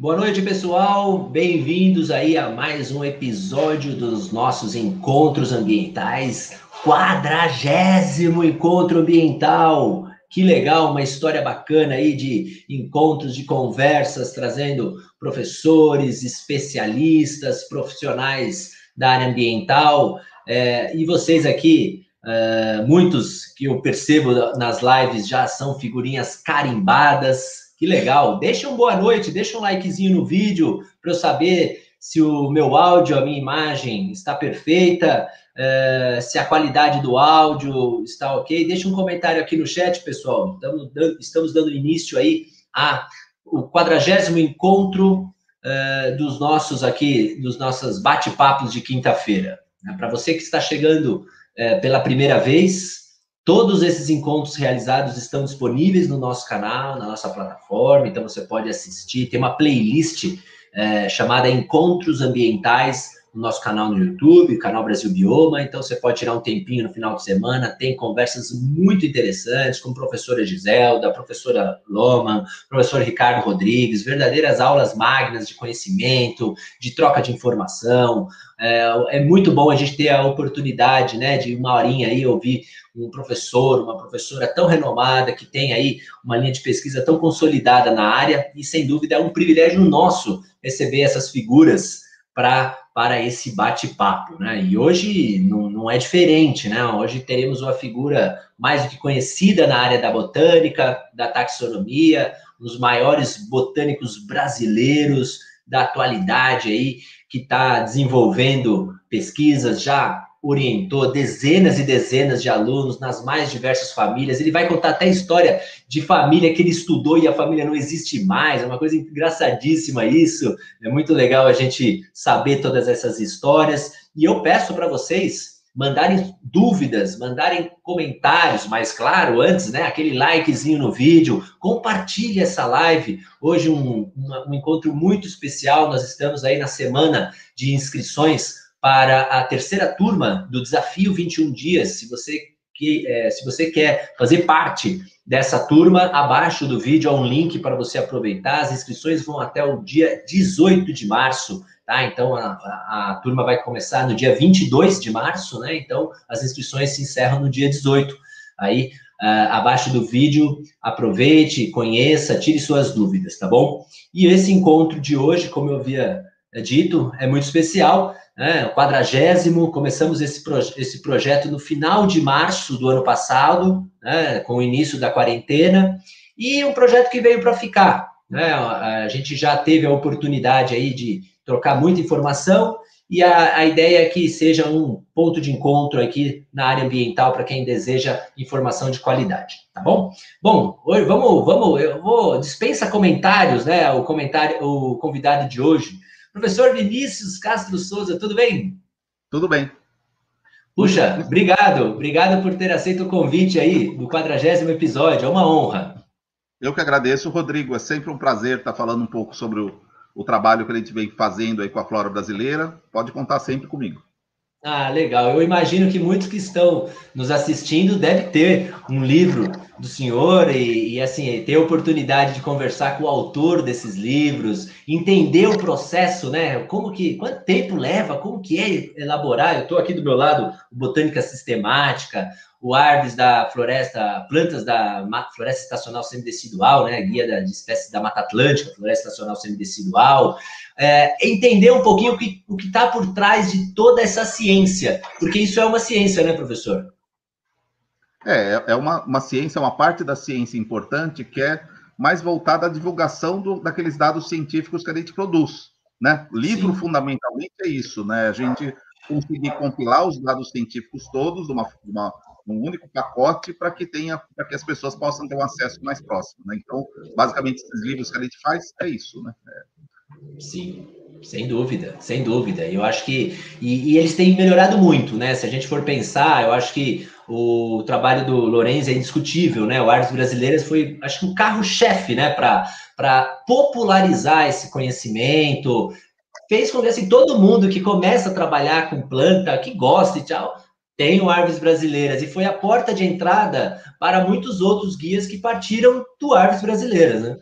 Boa noite, pessoal. Bem-vindos aí a mais um episódio dos nossos encontros ambientais. Quadragésimo encontro ambiental. Que legal, uma história bacana aí de encontros, de conversas, trazendo professores, especialistas, profissionais da área ambiental. É, e vocês aqui, é, muitos que eu percebo nas lives já são figurinhas carimbadas, que legal. Deixa um boa noite, deixa um likezinho no vídeo para eu saber se o meu áudio, a minha imagem está perfeita, uh, se a qualidade do áudio está ok. Deixa um comentário aqui no chat, pessoal. Estamos dando, início aí a o quadragésimo encontro uh, dos nossos aqui, dos nossos bate-papos de quinta-feira. Para você que está chegando uh, pela primeira vez, Todos esses encontros realizados estão disponíveis no nosso canal, na nossa plataforma, então você pode assistir. Tem uma playlist é, chamada Encontros Ambientais no nosso canal no YouTube, canal Brasil Bioma. Então você pode tirar um tempinho no final de semana. Tem conversas muito interessantes com professora Giselda, professora Loman, professor Ricardo Rodrigues, verdadeiras aulas magnas de conhecimento, de troca de informação. É, é muito bom a gente ter a oportunidade, né, de uma horinha aí ouvir um professor, uma professora tão renomada, que tem aí uma linha de pesquisa tão consolidada na área, e sem dúvida é um privilégio nosso receber essas figuras pra, para esse bate-papo, né? E hoje não, não é diferente, né? Hoje teremos uma figura mais do que conhecida na área da botânica, da taxonomia, um dos maiores botânicos brasileiros da atualidade aí, que está desenvolvendo pesquisas, já orientou dezenas e dezenas de alunos nas mais diversas famílias. Ele vai contar até história de família que ele estudou e a família não existe mais. É uma coisa engraçadíssima isso. É muito legal a gente saber todas essas histórias. E eu peço para vocês mandarem dúvidas, mandarem comentários, mas claro, antes, né, aquele likezinho no vídeo, compartilhe essa live. Hoje um, um, um encontro muito especial, nós estamos aí na semana de inscrições para a terceira turma do Desafio 21 Dias. Se você, que, é, se você quer fazer parte dessa turma, abaixo do vídeo há um link para você aproveitar. As inscrições vão até o dia 18 de março. Tá? Então, a, a, a, turma vai começar no dia 22 de março, né? Então, as inscrições se encerram no dia 18. Aí, uh, abaixo do vídeo, aproveite, conheça, tire suas dúvidas, tá bom? E esse encontro de hoje, como eu havia dito, é muito especial, né? O quadragésimo, começamos esse, proje esse projeto no final de março do ano passado, né? com o início da quarentena, e um projeto que veio para ficar. Né? A gente já teve a oportunidade aí de trocar muita informação e a, a ideia é que seja um ponto de encontro aqui na área ambiental para quem deseja informação de qualidade, tá bom? Bom, hoje vamos, vamos, eu vou dispensa comentários, né? O comentário, o convidado de hoje, professor Vinícius Castro Souza, tudo bem? Tudo bem. Puxa, obrigado, obrigado por ter aceito o convite aí do quadragésimo episódio, é uma honra. Eu que agradeço, Rodrigo, é sempre um prazer estar falando um pouco sobre o o trabalho que a gente vem fazendo aí com a flora brasileira, pode contar sempre comigo. Ah, legal. Eu imagino que muitos que estão nos assistindo devem ter um livro do senhor e, e, assim ter a oportunidade de conversar com o autor desses livros, entender o processo, né? Como que, quanto tempo leva, como que é elaborar? Eu estou aqui do meu lado, botânica sistemática, o ARVES da floresta, plantas da floresta estacional semidecidual, né, guia da, de espécies da Mata Atlântica, floresta estacional semidecidual, é, entender um pouquinho o que o está por trás de toda essa ciência, porque isso é uma ciência, né, professor? É, é uma, uma ciência, uma parte da ciência importante que é mais voltada à divulgação do, daqueles dados científicos que a gente produz, né? Livro, Sim. fundamentalmente, é isso, né? A gente conseguir compilar os dados científicos todos de uma, de uma um único pacote para que tenha, para que as pessoas possam ter um acesso mais próximo. Né? Então, basicamente, esses livros que a gente faz é isso, né? É. Sim, sem dúvida, sem dúvida. Eu acho que e, e, eles têm melhorado muito, né? Se a gente for pensar, eu acho que o trabalho do Lorenzo é indiscutível, né? O Artes Brasileiras foi, acho que, um carro-chefe, né? Para popularizar esse conhecimento, fez com que assim, todo mundo que começa a trabalhar com planta, que gosta e tal, tenho árvores brasileiras, e foi a porta de entrada para muitos outros guias que partiram do árvores brasileiras, né?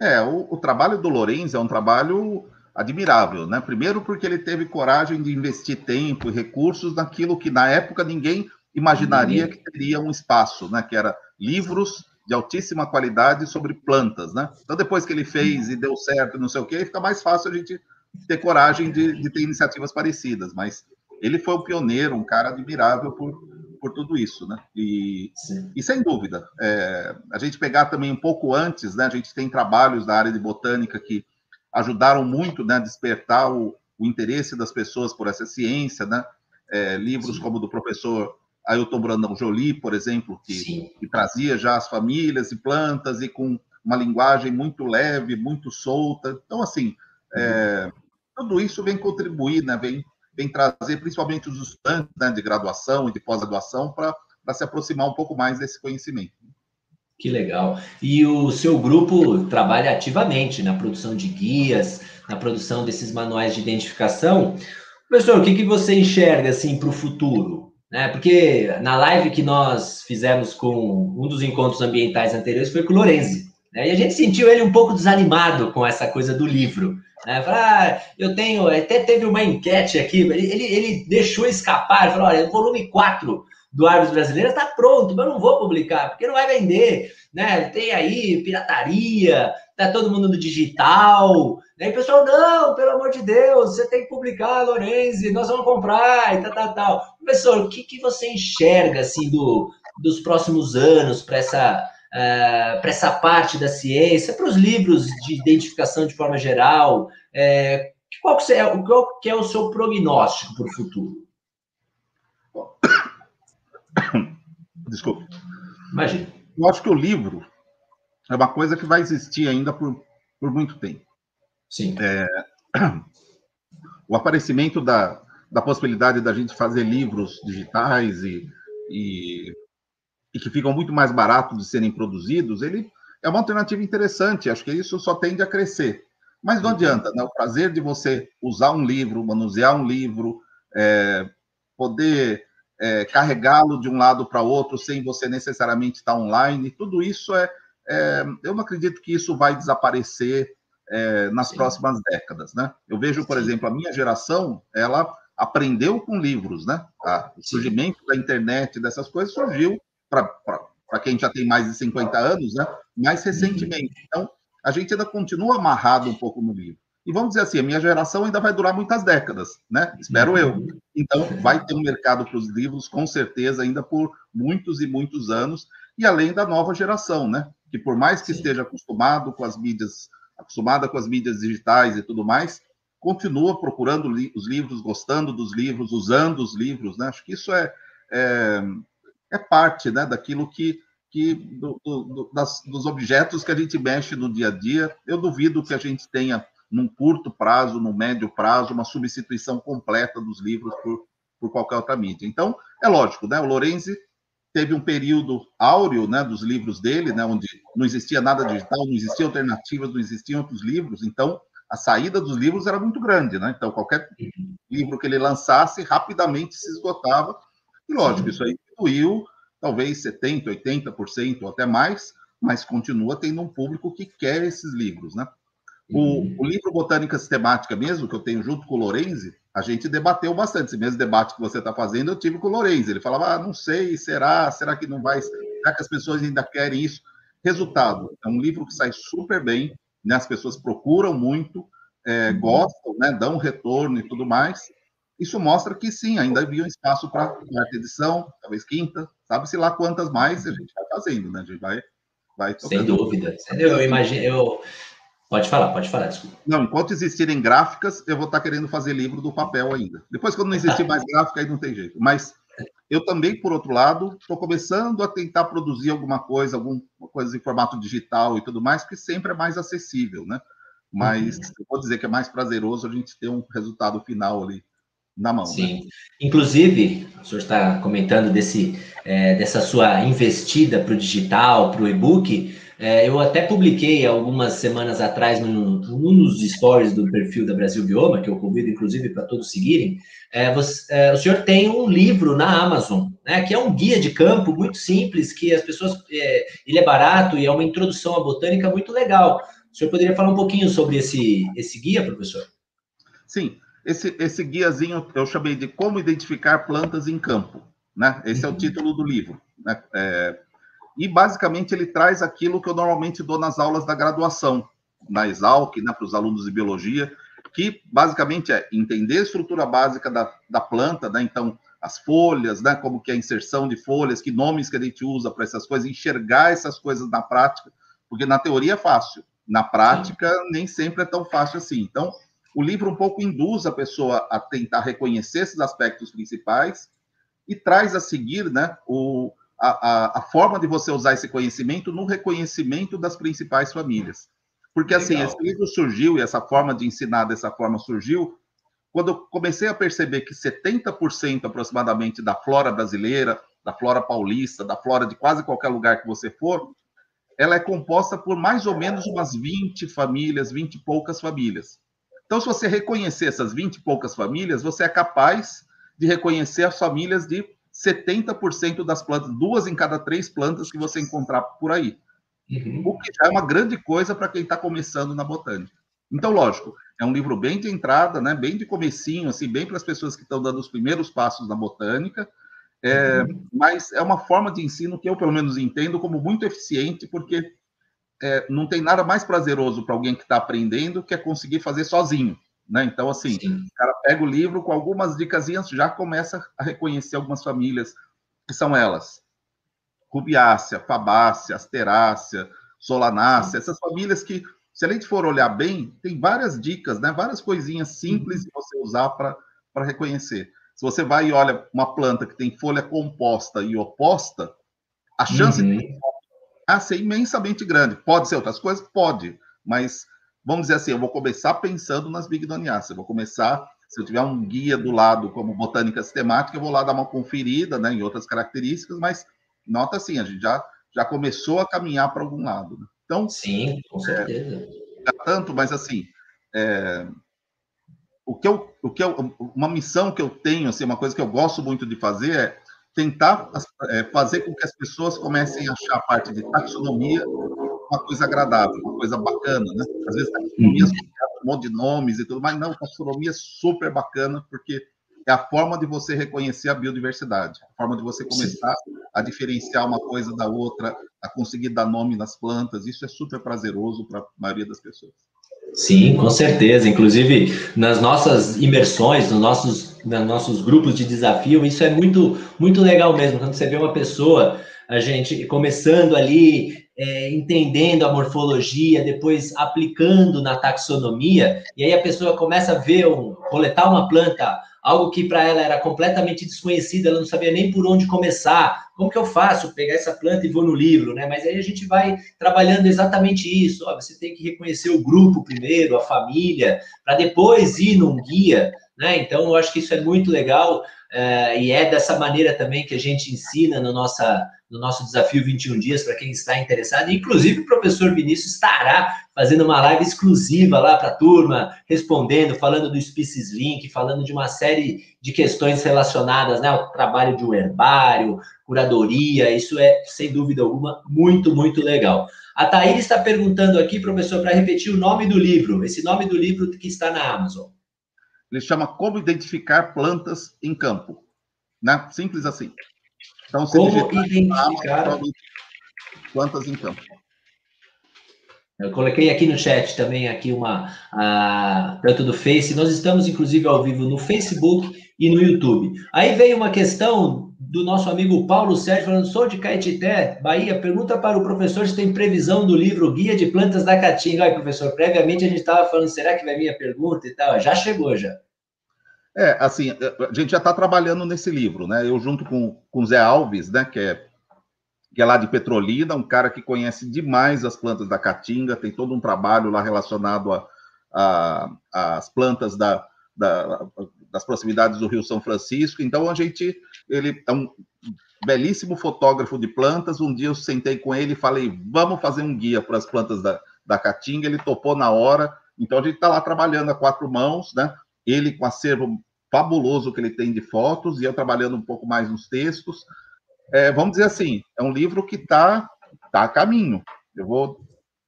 É, o, o trabalho do Lorenzo é um trabalho admirável, né? Primeiro porque ele teve coragem de investir tempo e recursos naquilo que na época ninguém imaginaria que teria um espaço, né? Que era livros de altíssima qualidade sobre plantas, né? Então depois que ele fez e deu certo, não sei o quê, fica mais fácil a gente ter coragem de, de ter iniciativas parecidas. Mas ele foi um pioneiro, um cara admirável por, por tudo isso, né? E, e sem dúvida, é, a gente pegar também um pouco antes, né? A gente tem trabalhos da área de botânica que ajudaram muito né, a despertar o, o interesse das pessoas por essa ciência, né? É, livros Sim. como do professor Ailton Brandão Jolie, por exemplo, que, que, trazia já as famílias e plantas e com uma linguagem muito leve, muito solta. Então, assim, é, uhum. tudo isso vem contribuir, né? vem, vem trazer principalmente os estudantes né, de graduação e de pós-graduação para se aproximar um pouco mais desse conhecimento. Que legal. E o seu grupo trabalha ativamente na produção de guias, na produção desses manuais de identificação. Professor, o que, que você enxerga assim para o futuro? Né? Porque na live que nós fizemos com um dos encontros ambientais anteriores foi com o Lorenzi. Né? E a gente sentiu ele um pouco desanimado com essa coisa do livro. Né? Falou, ah, eu tenho. Até teve uma enquete aqui, ele, ele deixou escapar, falou: olha, volume 4 do Árvores Brasileiras está pronto, mas eu não vou publicar, porque não vai vender, né? Tem aí pirataria, tá todo mundo no digital, né? E o pessoal, não, pelo amor de Deus, você tem que publicar, Lorenzi, nós vamos comprar, e tal, tal, tal. Professor, o que, que você enxerga, assim, do, dos próximos anos para essa, uh, eh, para essa parte da ciência, para os livros de identificação de forma geral, é, qual, que é, qual que é o seu prognóstico para o futuro? Desculpe. Imagina. Eu acho que o livro é uma coisa que vai existir ainda por, por muito tempo. Sim. É, o aparecimento da, da possibilidade da gente fazer livros digitais e, e, e, que ficam muito mais baratos de serem produzidos, ele é uma alternativa interessante. Acho que isso só tende a crescer. Mas não adianta, né? O prazer de você usar um livro, manusear um livro, é, poder é, carregá-lo de um lado para outro sem você necessariamente estar online. Tudo isso é, é eu não acredito que isso vai desaparecer é, nas Sim. próximas décadas, né? Eu vejo, por Sim. exemplo, a minha geração, ela aprendeu com livros, né? o surgimento da internet, dessas coisas, surgiu para quem já tem mais de 50 anos, né? Mais uhum. recentemente. Então, a gente ainda continua amarrado um pouco no livro. E vamos dizer assim, a minha geração ainda vai durar muitas décadas, né? Espero eu. Então, vai ter um mercado para os livros, com certeza, ainda por muitos e muitos anos, e além da nova geração, né? Que por mais que Sim. esteja acostumado com as mídias, acostumada com as mídias digitais e tudo mais, continua procurando li os livros, gostando dos livros, usando os livros, né? Acho que isso é, é, é parte, né, daquilo que que do, do, das, dos objetos que a gente mexe no dia a dia, eu duvido que a gente tenha num curto prazo, no médio prazo, uma substituição completa dos livros por, por qualquer outra mídia. Então, é lógico, né? O Lorenzi teve um período áureo, né, dos livros dele, né, onde não existia nada digital, não existiam alternativas, não existiam outros livros. Então, a saída dos livros era muito grande, né? Então, qualquer livro que ele lançasse rapidamente se esgotava. E lógico, isso aí diminuiu talvez 70, 80% ou até mais, mas continua tendo um público que quer esses livros, né? O, uhum. o, livro Botânica Sistemática mesmo, que eu tenho junto com o Lorenzi, a gente debateu bastante. Esse mesmo debate que você está fazendo, eu tive com o Lorenzi. Ele falava, ah, não sei, será? Será que não vai? Será que as pessoas ainda querem isso? Resultado, é um livro que sai super bem, né? as pessoas procuram muito, é, gostam, né? dão retorno e tudo mais. Isso mostra que sim, ainda havia um espaço para quarta edição, talvez quinta, sabe-se lá quantas mais a gente vai fazendo, né? A gente vai, vai Sem dúvida. Eu imagino, eu, Pode falar, pode falar, desculpa. Não, enquanto existirem gráficas, eu vou estar querendo fazer livro do papel ainda. Depois, quando não existir mais gráfica, aí não tem jeito. Mas eu também, por outro lado, estou começando a tentar produzir alguma coisa, alguma coisa em formato digital e tudo mais, que sempre é mais acessível, né? Mas uhum. eu vou dizer que é mais prazeroso a gente ter um resultado final ali na mão. Né? Sim. Né? Inclusive, o senhor está comentando desse, é, dessa sua investida para o digital, para o e-book. É, eu até publiquei algumas semanas atrás num, num dos stories do perfil da Brasil Bioma, que eu convido inclusive para todos seguirem. É, você, é, o senhor tem um livro na Amazon, né, que é um guia de campo muito simples, que as pessoas. É, ele é barato e é uma introdução à botânica muito legal. O senhor poderia falar um pouquinho sobre esse, esse guia, professor? Sim, esse, esse guiazinho eu chamei de Como Identificar Plantas em Campo. Né? Esse é o uhum. título do livro. Né? É, e, basicamente, ele traz aquilo que eu normalmente dou nas aulas da graduação, na Exalc, né, para os alunos de biologia, que, basicamente, é entender a estrutura básica da, da planta, né? então, as folhas, né? como que é a inserção de folhas, que nomes que a gente usa para essas coisas, enxergar essas coisas na prática, porque na teoria é fácil, na prática Sim. nem sempre é tão fácil assim. Então, o livro um pouco induz a pessoa a tentar reconhecer esses aspectos principais e traz a seguir né, o, a, a, a forma de você usar esse conhecimento no reconhecimento das principais famílias. Porque, assim, Legal. esse livro surgiu e essa forma de ensinar dessa forma surgiu quando eu comecei a perceber que 70% aproximadamente da flora brasileira, da flora paulista, da flora de quase qualquer lugar que você for, ela é composta por mais ou menos umas 20 famílias, 20 e poucas famílias. Então, se você reconhecer essas 20 e poucas famílias, você é capaz de reconhecer as famílias de 70% das plantas, duas em cada três plantas que você encontrar por aí. Uhum. O que já é uma grande coisa para quem está começando na botânica. Então, lógico, é um livro bem de entrada, né, bem de comecinho, assim, bem para as pessoas que estão dando os primeiros passos na botânica, é, uhum. mas é uma forma de ensino que eu, pelo menos, entendo como muito eficiente, porque é, não tem nada mais prazeroso para alguém que está aprendendo que é conseguir fazer sozinho. Né? Então, assim, Sim. o cara pega o livro com algumas dicas, já começa a reconhecer algumas famílias, que são elas: Rubiácea, Fabácea, Asterácea, Solanácea, essas famílias que, se a gente for olhar bem, tem várias dicas, né? várias coisinhas simples de você usar para reconhecer. Se você vai e olha uma planta que tem folha composta e oposta, a chance uhum. de ser imensamente grande. Pode ser outras coisas? Pode, mas vamos dizer assim, eu vou começar pensando nas bigdoniáceas, eu vou começar, se eu tiver um guia do lado como botânica sistemática, eu vou lá dar uma conferida né, em outras características, mas nota assim, a gente já, já começou a caminhar para algum lado. Né? Então, Sim, com certeza. É, tanto, mas assim, é, o que eu, o que eu, uma missão que eu tenho, assim, uma coisa que eu gosto muito de fazer é tentar é, fazer com que as pessoas comecem a achar a parte de taxonomia uma coisa agradável, uma coisa bacana, né? Às vezes taxonomia uhum. um monte de nomes e tudo, mas não, taxonomia é super bacana porque é a forma de você reconhecer a biodiversidade, a forma de você começar Sim. a diferenciar uma coisa da outra, a conseguir dar nome nas plantas, isso é super prazeroso para a maioria das pessoas. Sim, com certeza. Inclusive, nas nossas imersões, nos nossos, nos nossos grupos de desafio, isso é muito, muito legal mesmo. Quando você vê uma pessoa, a gente começando ali, é, entendendo a morfologia, depois aplicando na taxonomia, e aí a pessoa começa a ver, um, coletar uma planta algo que para ela era completamente desconhecido, ela não sabia nem por onde começar. Como que eu faço? Pegar essa planta e vou no livro, né? Mas aí a gente vai trabalhando exatamente isso. Ó, você tem que reconhecer o grupo primeiro, a família, para depois ir num guia, né? Então, eu acho que isso é muito legal é, e é dessa maneira também que a gente ensina no nossa no nosso desafio 21 dias para quem está interessado. Inclusive, o professor Vinícius estará fazendo uma live exclusiva lá para a turma, respondendo, falando do Species Link, falando de uma série de questões relacionadas né, ao trabalho de um herbário, curadoria. Isso é, sem dúvida alguma, muito, muito legal. A Thaís está perguntando aqui, professor, para repetir o nome do livro, esse nome do livro que está na Amazon. Ele chama Como Identificar Plantas em Campo. Né? Simples assim. Então, Como identificar plantas em campo. Eu coloquei aqui no chat também aqui uma tanto do Face. Nós estamos inclusive ao vivo no Facebook e no YouTube. Aí veio uma questão do nosso amigo Paulo Sérgio falando: sou de Caetité, Bahia. Pergunta para o professor se tem previsão do livro Guia de Plantas da Caatinga. Professor, previamente a gente estava falando: será que vai vir a pergunta e tal? Já chegou já. É, assim, a gente já está trabalhando nesse livro, né? Eu junto com o Zé Alves, né, que é, que é lá de Petrolina, um cara que conhece demais as plantas da Caatinga, tem todo um trabalho lá relacionado a, a, as plantas da, da, das proximidades do Rio São Francisco. Então, a gente, ele é um belíssimo fotógrafo de plantas. Um dia eu sentei com ele e falei, vamos fazer um guia para as plantas da, da Caatinga. Ele topou na hora. Então, a gente está lá trabalhando a quatro mãos, né? Ele com acervo fabuloso que ele tem de fotos, e eu trabalhando um pouco mais nos textos. É, vamos dizer assim, é um livro que está tá a caminho. Eu vou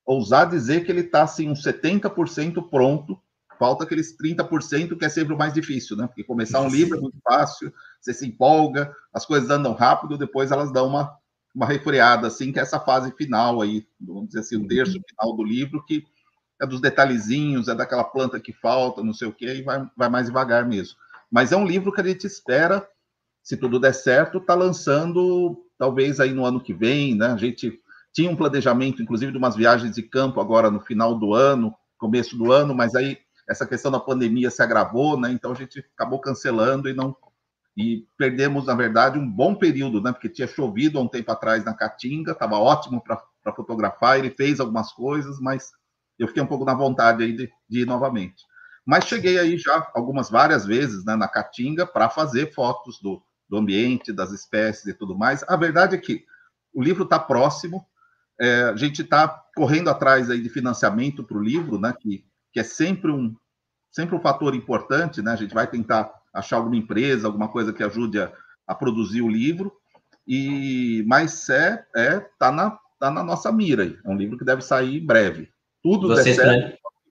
ousar dizer que ele está assim, uns 70% pronto. Falta aqueles 30% que é sempre o mais difícil, né? Porque começar um livro é muito fácil, você se empolga, as coisas andam rápido, depois elas dão uma, uma refreada, assim, que é essa fase final aí, vamos dizer assim, o terço final do livro, que é dos detalhezinhos, é daquela planta que falta, não sei o quê, e vai, vai mais devagar mesmo. Mas é um livro que a gente espera, se tudo der certo, tá lançando talvez aí no ano que vem, né? A gente tinha um planejamento, inclusive, de umas viagens de campo agora no final do ano, começo do ano, mas aí essa questão da pandemia se agravou, né? Então a gente acabou cancelando e não e perdemos, na verdade, um bom período, né? Porque tinha chovido há um tempo atrás na Caatinga, estava ótimo para fotografar, ele fez algumas coisas, mas eu fiquei um pouco na vontade aí de, de ir novamente. Mas cheguei aí já algumas várias vezes né, na Caatinga para fazer fotos do, do ambiente, das espécies e tudo mais. A verdade é que o livro está próximo, é, a gente está correndo atrás aí de financiamento para o livro, né? Que, que é sempre um, sempre um fator importante, né? A gente vai tentar achar alguma empresa, alguma coisa que ajude a, a produzir o livro. E mas é é tá na tá na nossa mira. Aí. É um livro que deve sair em breve. Tudo Vocês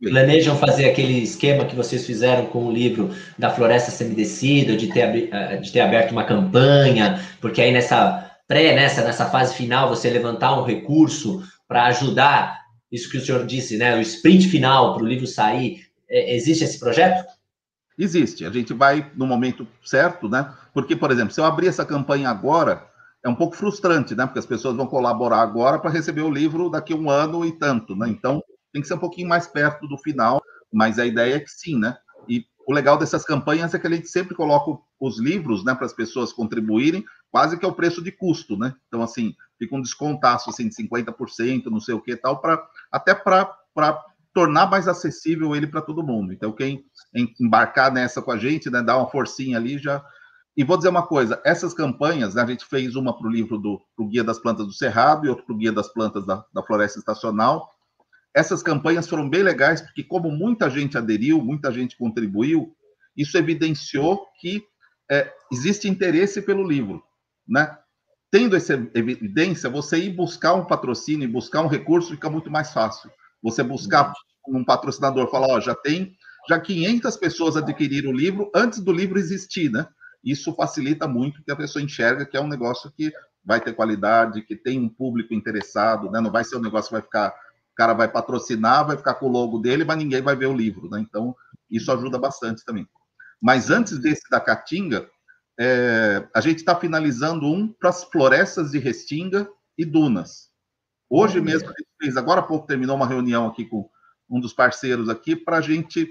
planejam fazer aquele esquema que vocês fizeram com o livro da Floresta Semidecida, de ter, eh, de ter aberto uma campanha, porque aí nessa pré, nessa, nessa fase final, você levantar um recurso para ajudar isso que o senhor disse, né? O sprint final para o livro sair. É, existe esse projeto? Existe. A gente vai no momento certo, né? Porque, por exemplo, se eu abrir essa campanha agora, é um pouco frustrante, né? Porque as pessoas vão colaborar agora para receber o livro daqui a um ano e tanto, né? Então, tem que ser um pouquinho mais perto do final, mas a ideia é que sim, né? E o legal dessas campanhas é que a gente sempre coloca os livros, né, para as pessoas contribuírem, quase que é o preço de custo, né? Então, assim, fica um descontaço, assim, de 50%, não sei o que tal, para até para tornar mais acessível ele para todo mundo. Então, quem embarcar nessa com a gente, né, dar uma forcinha ali, já... E vou dizer uma coisa, essas campanhas, né, a gente fez uma para o livro do pro Guia das Plantas do Cerrado e outra para o Guia das Plantas da, da Floresta Estacional. Essas campanhas foram bem legais, porque como muita gente aderiu, muita gente contribuiu, isso evidenciou que é, existe interesse pelo livro né? Tendo essa evidência, você ir buscar um patrocínio e buscar um recurso fica muito mais fácil. Você buscar um patrocinador, falar, ó, já tem já 500 pessoas adquiriram o livro antes do livro existir, né? Isso facilita muito que a pessoa enxerga que é um negócio que vai ter qualidade, que tem um público interessado, né? Não vai ser um negócio que vai ficar, o cara vai patrocinar, vai ficar com o logo dele, mas ninguém vai ver o livro, né? Então, isso ajuda bastante também. Mas antes desse da Caatinga, é, a gente está finalizando um para as florestas de Restinga e Dunas. Hoje mesmo a gente fez, agora há pouco terminou uma reunião aqui com um dos parceiros aqui para a gente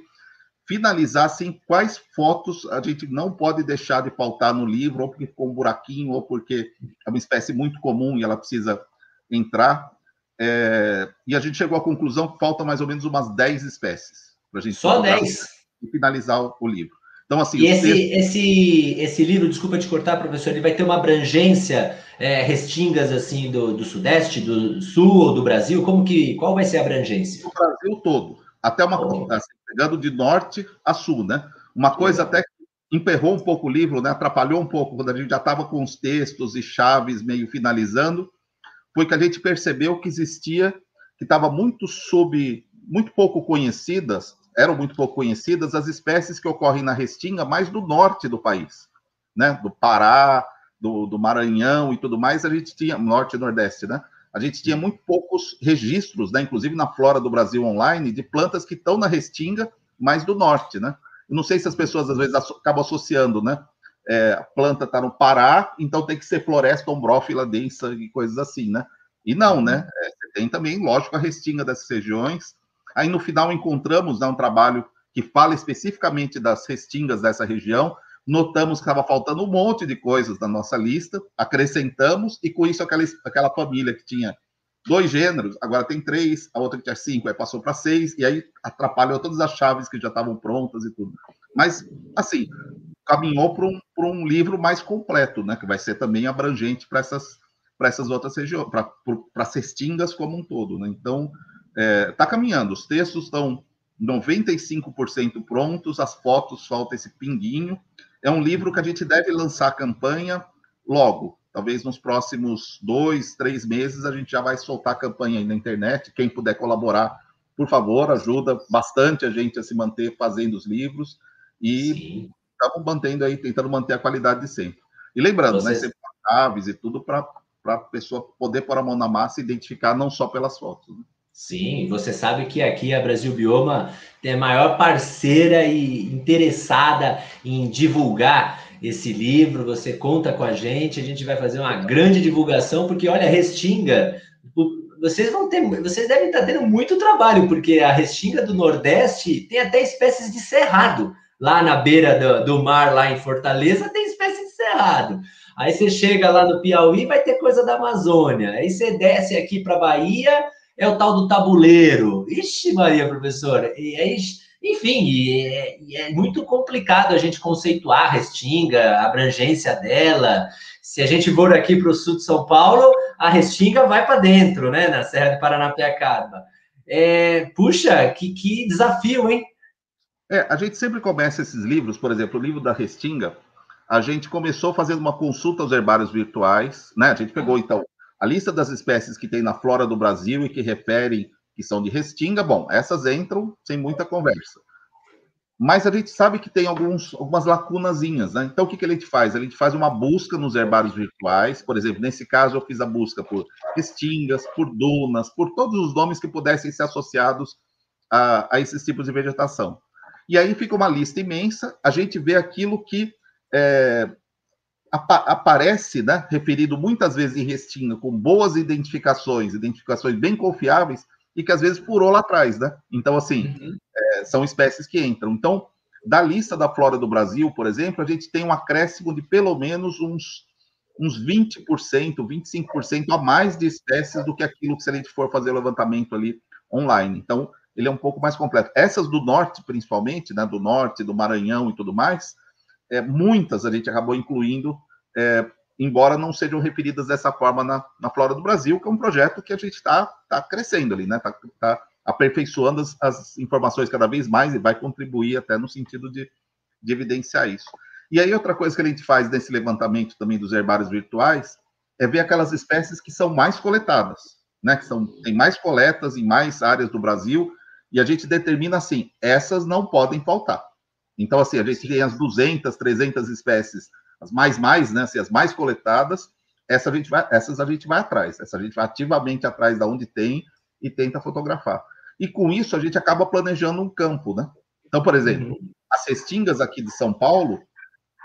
finalizar assim quais fotos a gente não pode deixar de pautar no livro, ou porque ficou um buraquinho, ou porque é uma espécie muito comum e ela precisa entrar. É, e a gente chegou à conclusão que falta mais ou menos umas 10 espécies para a gente só 10 e finalizar o, o livro. Então, assim. E esse, textos... esse, esse livro, desculpa te cortar, professor, ele vai ter uma abrangência, é, restingas assim do, do Sudeste, do Sul ou do Brasil? Como que, qual vai ser a abrangência? O Brasil todo, até uma oh. assim, pegando de norte a sul, né? Uma coisa até que emperrou um pouco o livro, né? Atrapalhou um pouco quando a gente já estava com os textos e chaves meio finalizando, foi que a gente percebeu que existia, que estava muito sob, muito pouco conhecidas eram muito pouco conhecidas as espécies que ocorrem na Restinga, mais do norte do país, né? Do Pará, do, do Maranhão e tudo mais, a gente tinha, norte e nordeste, né? A gente tinha muito poucos registros, né? Inclusive na Flora do Brasil Online, de plantas que estão na Restinga, mais do norte, né? Eu não sei se as pessoas às vezes acabam associando, né? É, a planta está no Pará, então tem que ser floresta ombrófila densa e coisas assim, né? E não, né? É, tem também, lógico, a restinga dessas regiões, Aí no final encontramos né, um trabalho que fala especificamente das restingas dessa região. Notamos que estava faltando um monte de coisas na nossa lista, acrescentamos, e com isso aquela, aquela família que tinha dois gêneros, agora tem três, a outra que tinha cinco, aí passou para seis, e aí atrapalhou todas as chaves que já estavam prontas e tudo. Mas, assim, caminhou para um, um livro mais completo, né? Que vai ser também abrangente para essas, essas outras regiões, para as restingas como um todo, né? Então, está é, tá caminhando. Os textos estão 95% prontos, as fotos falta esse pinguinho. É um livro que a gente deve lançar a campanha logo. talvez nos próximos dois, três meses, a gente já vai soltar a campanha aí na internet. Quem puder colaborar, por favor, ajuda bastante a gente a se manter fazendo os livros e estamos mantendo aí, tentando manter a qualidade de sempre. E lembrando, né, Vocês... né, sempre chaves e tudo para a pessoa poder pôr a mão na massa e identificar não só pelas fotos. Né? Sim, você sabe que aqui a Brasil Bioma tem a maior parceira e interessada em divulgar esse livro, você conta com a gente, a gente vai fazer uma grande divulgação, porque olha, Restinga, vocês vão ter, vocês devem estar tendo muito trabalho, porque a Restinga do Nordeste tem até espécies de cerrado. Lá na beira do, do mar, lá em Fortaleza, tem espécie de cerrado. Aí você chega lá no Piauí, vai ter coisa da Amazônia. Aí você desce aqui para Bahia, é o tal do tabuleiro. Ixi, Maria, professora. E aí enfim, e é, e é, muito complicado a gente conceituar a Restinga, a abrangência dela. Se a gente for aqui para o sul de São Paulo, a Restinga vai para dentro, né, na Serra de Paranapiacaba. É, puxa, que, que desafio, hein? É, a gente sempre começa esses livros, por exemplo, o livro da Restinga, a gente começou fazendo uma consulta aos herbários virtuais, né? A gente pegou, então, a lista das espécies que tem na flora do Brasil e que referem que são de restinga, bom, essas entram sem muita conversa. Mas a gente sabe que tem alguns, algumas lacunazinhas, né? Então, o que, que a gente faz? A gente faz uma busca nos herbários virtuais, por exemplo, nesse caso, eu fiz a busca por restingas, por dunas, por todos os nomes que pudessem ser associados a, a esses tipos de vegetação. E aí fica uma lista imensa, a gente vê aquilo que é, aparece, né, referido muitas vezes em restinga, com boas identificações, identificações bem confiáveis, e que às vezes purou lá atrás, né? Então, assim, uhum. é, são espécies que entram. Então, da lista da flora do Brasil, por exemplo, a gente tem um acréscimo de pelo menos uns, uns 20%, 25% a mais de espécies do que aquilo que se a gente for fazer o levantamento ali online. Então, ele é um pouco mais completo. Essas do norte, principalmente, né, do norte, do Maranhão e tudo mais, é, muitas a gente acabou incluindo é, embora não sejam referidas dessa forma na, na Flora do Brasil, que é um projeto que a gente está tá crescendo ali, né? Está tá aperfeiçoando as, as, informações cada vez mais e vai contribuir até no sentido de, de evidenciar isso. E aí, outra coisa que a gente faz nesse levantamento também dos herbários virtuais é ver aquelas espécies que são mais coletadas, né? Que são, tem mais coletas em mais áreas do Brasil, e a gente determina assim: essas não podem faltar. Então, assim, a gente tem as 200, 300 espécies as mais mais, né, assim, as mais coletadas, essa a gente vai, essas a gente vai atrás, essa a gente vai ativamente atrás da onde tem e tenta fotografar. E com isso a gente acaba planejando um campo, né? Então, por exemplo, uhum. as cestingas aqui de São Paulo,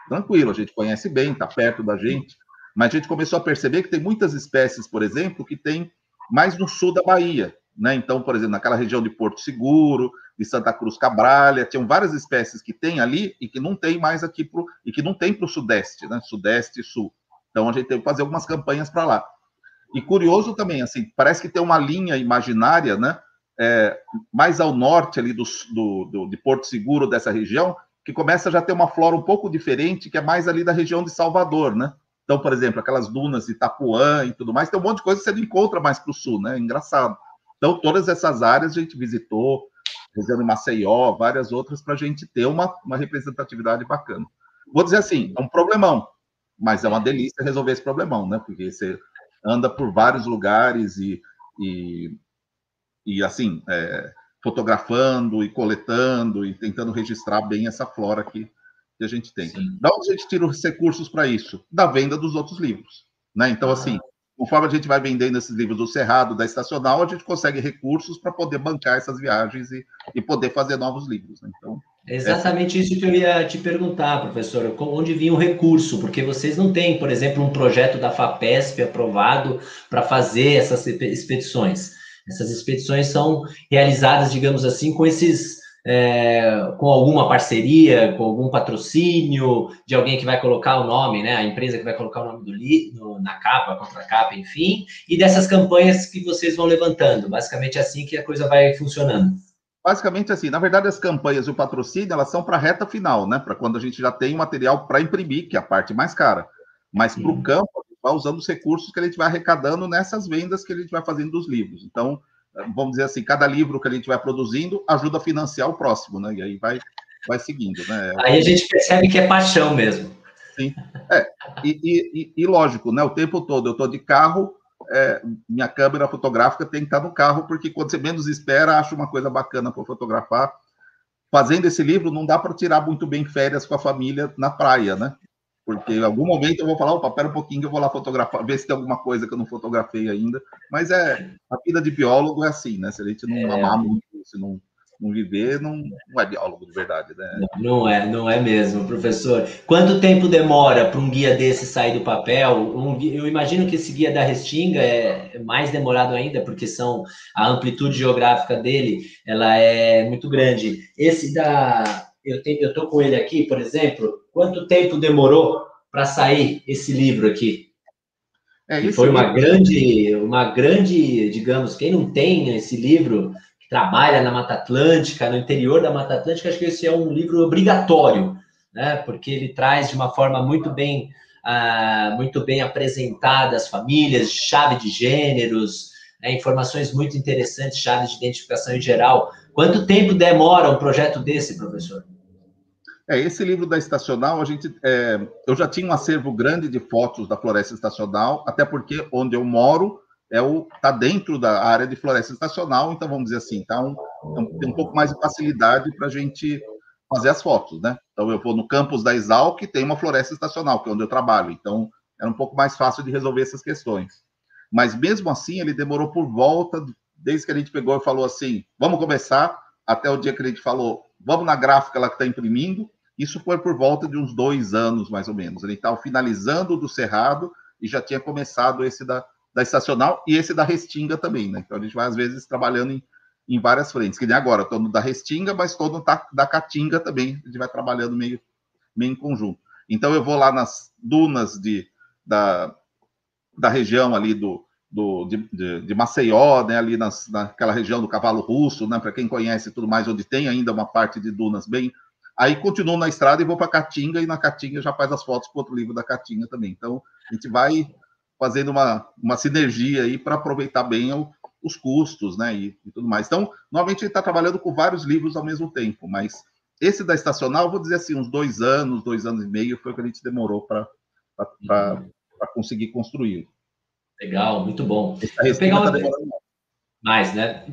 tranquilo, a gente conhece bem, está perto da gente, mas a gente começou a perceber que tem muitas espécies, por exemplo, que tem mais no sul da Bahia, né? Então, por exemplo, naquela região de Porto Seguro, de Santa Cruz Cabralha, tinham várias espécies que tem ali e que não tem mais aqui pro, e que não tem para o sudeste, né? Sudeste e sul. Então a gente teve que fazer algumas campanhas para lá. E curioso também, assim, parece que tem uma linha imaginária, né? É, mais ao norte ali do, do, do, de Porto Seguro, dessa região, que começa a já ter uma flora um pouco diferente, que é mais ali da região de Salvador, né? Então, por exemplo, aquelas dunas de Itapuã e tudo mais, tem um monte de coisa que você não encontra mais para o sul, né? Engraçado. Então, todas essas áreas a gente visitou, região de Maceió, várias outras, para a gente ter uma, uma representatividade bacana. Vou dizer assim, é um problemão, mas é uma delícia resolver esse problemão, né? Porque você anda por vários lugares e, e, e assim, é, fotografando e coletando e tentando registrar bem essa flora que, que a gente tem. Sim. Da onde a gente tira os recursos para isso? Da venda dos outros livros, né? Então, assim, conforme a gente vai vendendo esses livros do Cerrado, da Estacional, a gente consegue recursos para poder bancar essas viagens e, e poder fazer novos livros. Né? Então, Exatamente é... isso que eu ia te perguntar, professor. Onde vinha o recurso? Porque vocês não têm, por exemplo, um projeto da FAPESP aprovado para fazer essas expedições. Essas expedições são realizadas, digamos assim, com esses é, com alguma parceria, com algum patrocínio de alguém que vai colocar o nome, né? A empresa que vai colocar o nome do livro na capa, contra capa, enfim, e dessas campanhas que vocês vão levantando. Basicamente é assim que a coisa vai funcionando. Basicamente assim, na verdade as campanhas e o patrocínio, elas são para a reta final, né? Para quando a gente já tem material para imprimir, que é a parte mais cara. Mas para o campo, a gente vai usando os recursos que a gente vai arrecadando nessas vendas que a gente vai fazendo dos livros. Então, vamos dizer assim, cada livro que a gente vai produzindo ajuda a financiar o próximo, né? E aí vai, vai seguindo, né? Aí a gente percebe que é paixão mesmo. Sim. É, e, e, e, lógico, né? O tempo todo eu estou de carro, é, minha câmera fotográfica tem que estar no carro, porque quando você menos espera, acha uma coisa bacana para fotografar. Fazendo esse livro, não dá para tirar muito bem férias com a família na praia, né? Porque em algum momento eu vou falar, opa, pera um pouquinho que eu vou lá fotografar, ver se tem alguma coisa que eu não fotografei ainda. Mas é, a vida de biólogo é assim, né? Se a gente não é... amar muito, se não não viver, não, não é biólogo de verdade, né? Não, não é, não é mesmo, professor. Quanto tempo demora para um guia desse sair do papel? Um, eu imagino que esse guia da Restinga é mais demorado ainda, porque são a amplitude geográfica dele, ela é muito grande. Esse da, eu tenho, eu tô com ele aqui, por exemplo. Quanto tempo demorou para sair esse livro aqui? É, foi uma grande, uma grande, digamos, quem não tem esse livro trabalha na Mata Atlântica, no interior da Mata Atlântica, acho que esse é um livro obrigatório, né? Porque ele traz de uma forma muito bem, uh, muito bem apresentada as famílias, chave de gêneros, né? informações muito interessantes, chaves de identificação em geral. Quanto tempo demora um projeto desse, professor? É, esse livro da Estacional, a gente, é, eu já tinha um acervo grande de fotos da floresta estacional, até porque onde eu moro é o tá dentro da área de floresta estacional, então vamos dizer assim, tá um, é tem um pouco mais de facilidade para a gente fazer as fotos, né? Então eu vou no campus da Exalc, tem uma floresta estacional, que é onde eu trabalho, então era um pouco mais fácil de resolver essas questões. Mas mesmo assim, ele demorou por volta, desde que a gente pegou e falou assim, vamos começar, até o dia que a gente falou, vamos na gráfica lá que está imprimindo, isso foi por volta de uns dois anos, mais ou menos. Ele estava finalizando do Cerrado e já tinha começado esse da, da estacional e esse da Restinga também, né? Então a gente vai, às vezes, trabalhando em, em várias frentes, que nem agora, estou no da Restinga, mas estou no da Caatinga também, a gente vai trabalhando meio, meio em conjunto. Então eu vou lá nas dunas de, da, da região ali do, do, de, de, de Maceió, né, ali nas, naquela região do Cavalo Russo, né, para quem conhece tudo mais, onde tem ainda uma parte de dunas bem. Aí continuo na estrada e vou para Caatinga, e na Caatinga já faz as fotos para outro livro da Caatinga também. Então, a gente vai fazendo uma, uma sinergia aí para aproveitar bem o, os custos, né, e, e, tudo mais. Então, normalmente ele está trabalhando com vários livros ao mesmo tempo, mas esse da estacional, vou dizer assim, uns dois anos, dois anos e meio foi o que a gente demorou para uhum. conseguir construir. Legal, muito bom. Pegar uma... Tá mais, né?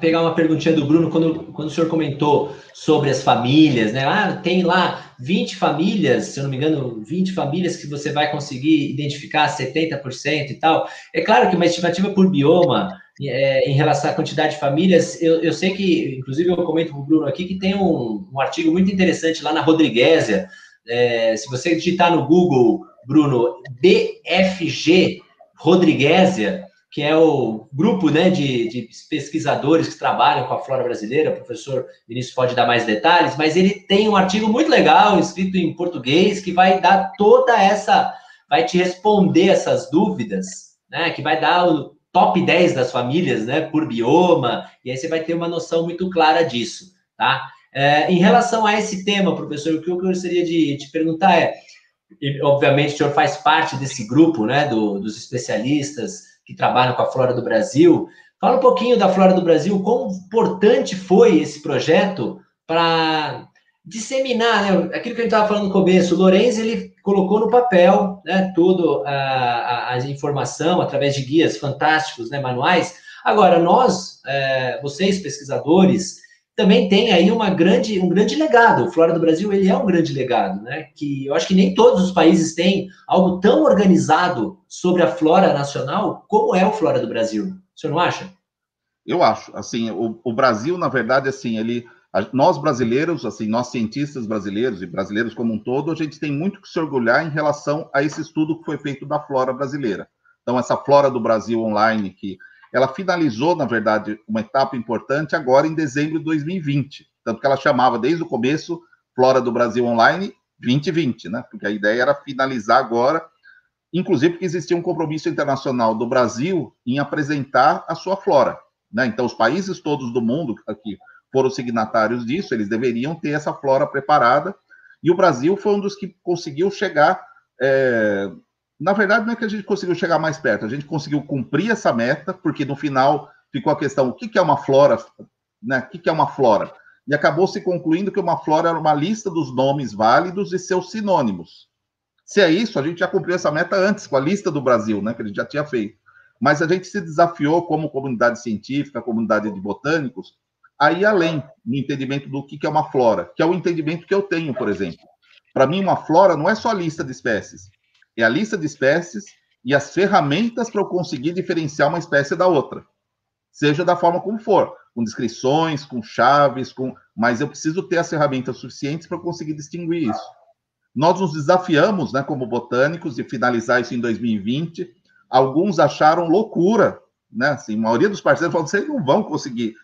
Pegar uma perguntinha do Bruno, quando, quando o senhor comentou sobre as famílias, né? Ah, tem lá 20 famílias, se eu não me engano, 20 famílias que você vai conseguir identificar 70% e tal. É claro que uma estimativa por bioma, é, em relação à quantidade de famílias, eu, eu sei que, inclusive, eu comento com o Bruno aqui que tem um, um artigo muito interessante lá na Rodriguésia. É, se você digitar no Google, Bruno, BFG Rodriguésia, que é o grupo né, de, de, pesquisadores que trabalham com a flora brasileira, o professor Vinícius pode dar mais detalhes, mas ele tem um artigo muito legal, escrito em português, que vai dar toda essa, vai te responder essas dúvidas, né, que vai dar o top 10 das famílias, né, por bioma, e aí você vai ter uma noção muito clara disso, tá? É, em relação a esse tema, professor, o que eu gostaria de te perguntar é, obviamente o senhor faz parte desse grupo, né, do, dos especialistas, que trabalham com a Flora do Brasil. Fala um pouquinho da Flora do Brasil, quão importante foi esse projeto para disseminar, né, aquilo que a gente estava falando no começo, o Lorenz, ele colocou no papel, né, toda a, a, a, informação através de guias fantásticos, né, manuais. Agora, nós, é, vocês pesquisadores, também tem aí uma grande, um grande legado. O Flora do Brasil, ele é um grande legado, né? Que eu acho que nem todos os países têm algo tão organizado sobre a flora nacional como é o Flora do Brasil. Senhor não acha? Eu acho. Assim, o, o Brasil, na verdade, assim, ele... Nós brasileiros, assim, nós cientistas brasileiros e brasileiros como um todo, a gente tem muito que se orgulhar em relação a esse estudo que foi feito da flora brasileira. Então, essa Flora do Brasil online, que ela finalizou, na verdade, uma etapa importante agora em dezembro de 2020. Tanto que ela chamava desde o começo Flora do Brasil Online 2020, né? Porque a ideia era finalizar agora, inclusive porque existia um compromisso internacional do Brasil em apresentar a sua flora. Né? Então, os países todos do mundo que foram signatários disso, eles deveriam ter essa flora preparada. E o Brasil foi um dos que conseguiu chegar é, na verdade, não é que a gente conseguiu chegar mais perto, a gente conseguiu cumprir essa meta, porque no final ficou a questão: o que é uma flora? Né? O que é uma flora? E acabou se concluindo que uma flora era uma lista dos nomes válidos e seus sinônimos. Se é isso, a gente já cumpriu essa meta antes, com a lista do Brasil, né, que a gente já tinha feito. Mas a gente se desafiou como comunidade científica, comunidade de botânicos, a ir além no entendimento do que é uma flora, que é o entendimento que eu tenho, por exemplo. Para mim, uma flora não é só a lista de espécies, é a lista de espécies e as ferramentas para eu conseguir diferenciar uma espécie da outra, seja da forma como for, com descrições, com chaves, com, mas eu preciso ter as ferramentas suficientes para conseguir distinguir isso. Nós nos desafiamos, né, como botânicos, de finalizar isso em 2020. Alguns acharam loucura, né? Assim, a maioria dos parceiros falaram: vocês não vão conseguir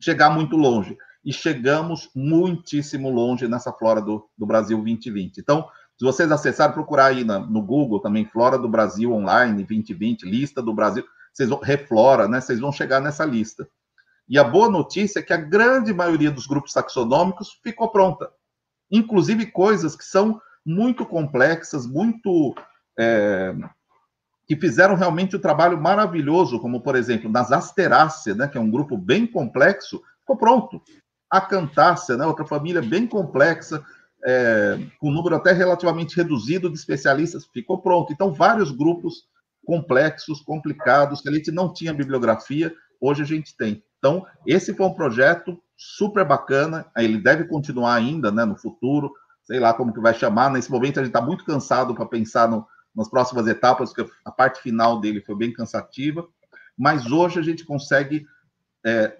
chegar muito longe. E chegamos muitíssimo longe nessa Flora do, do Brasil 2020. Então, se vocês acessarem, procurar aí na, no Google também, Flora do Brasil Online 2020, lista do Brasil, vocês vão, reflora, né? Vocês vão chegar nessa lista. E a boa notícia é que a grande maioria dos grupos taxonômicos ficou pronta. Inclusive coisas que são muito complexas, muito. É, que fizeram realmente um trabalho maravilhoso, como, por exemplo, nas Asteráceas, né, que é um grupo bem complexo, ficou pronto. A Cantácea, né, outra família bem complexa, é, com um número até relativamente reduzido de especialistas, ficou pronto. Então, vários grupos complexos, complicados, que a gente não tinha bibliografia, hoje a gente tem. Então, esse foi um projeto super bacana, ele deve continuar ainda, né, no futuro, sei lá como que vai chamar, nesse momento a gente está muito cansado para pensar no, nas próximas etapas, porque a parte final dele foi bem cansativa, mas hoje a gente consegue, é,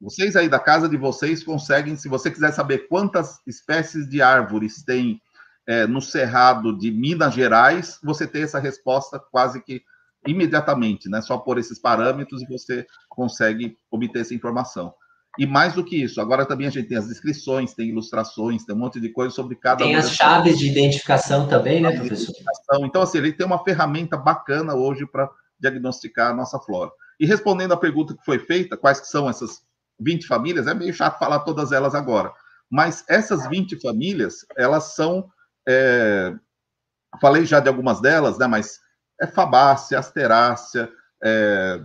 vocês aí da casa de vocês conseguem, se você quiser saber quantas espécies de árvores tem é, no Cerrado de Minas Gerais, você tem essa resposta quase que imediatamente, né? Só por esses parâmetros e você consegue obter essa informação. E mais do que isso, agora também a gente tem as descrições, tem ilustrações, tem um monte de coisa sobre cada Tem as chaves de identificação também, né, professor? Então, assim, ele tem uma ferramenta bacana hoje para diagnosticar a nossa flora. E respondendo à pergunta que foi feita, quais são essas 20 famílias, é meio chato falar todas elas agora. Mas essas 20 famílias, elas são. É... Falei já de algumas delas, né? Mas é Fabácea, Asterácea, é,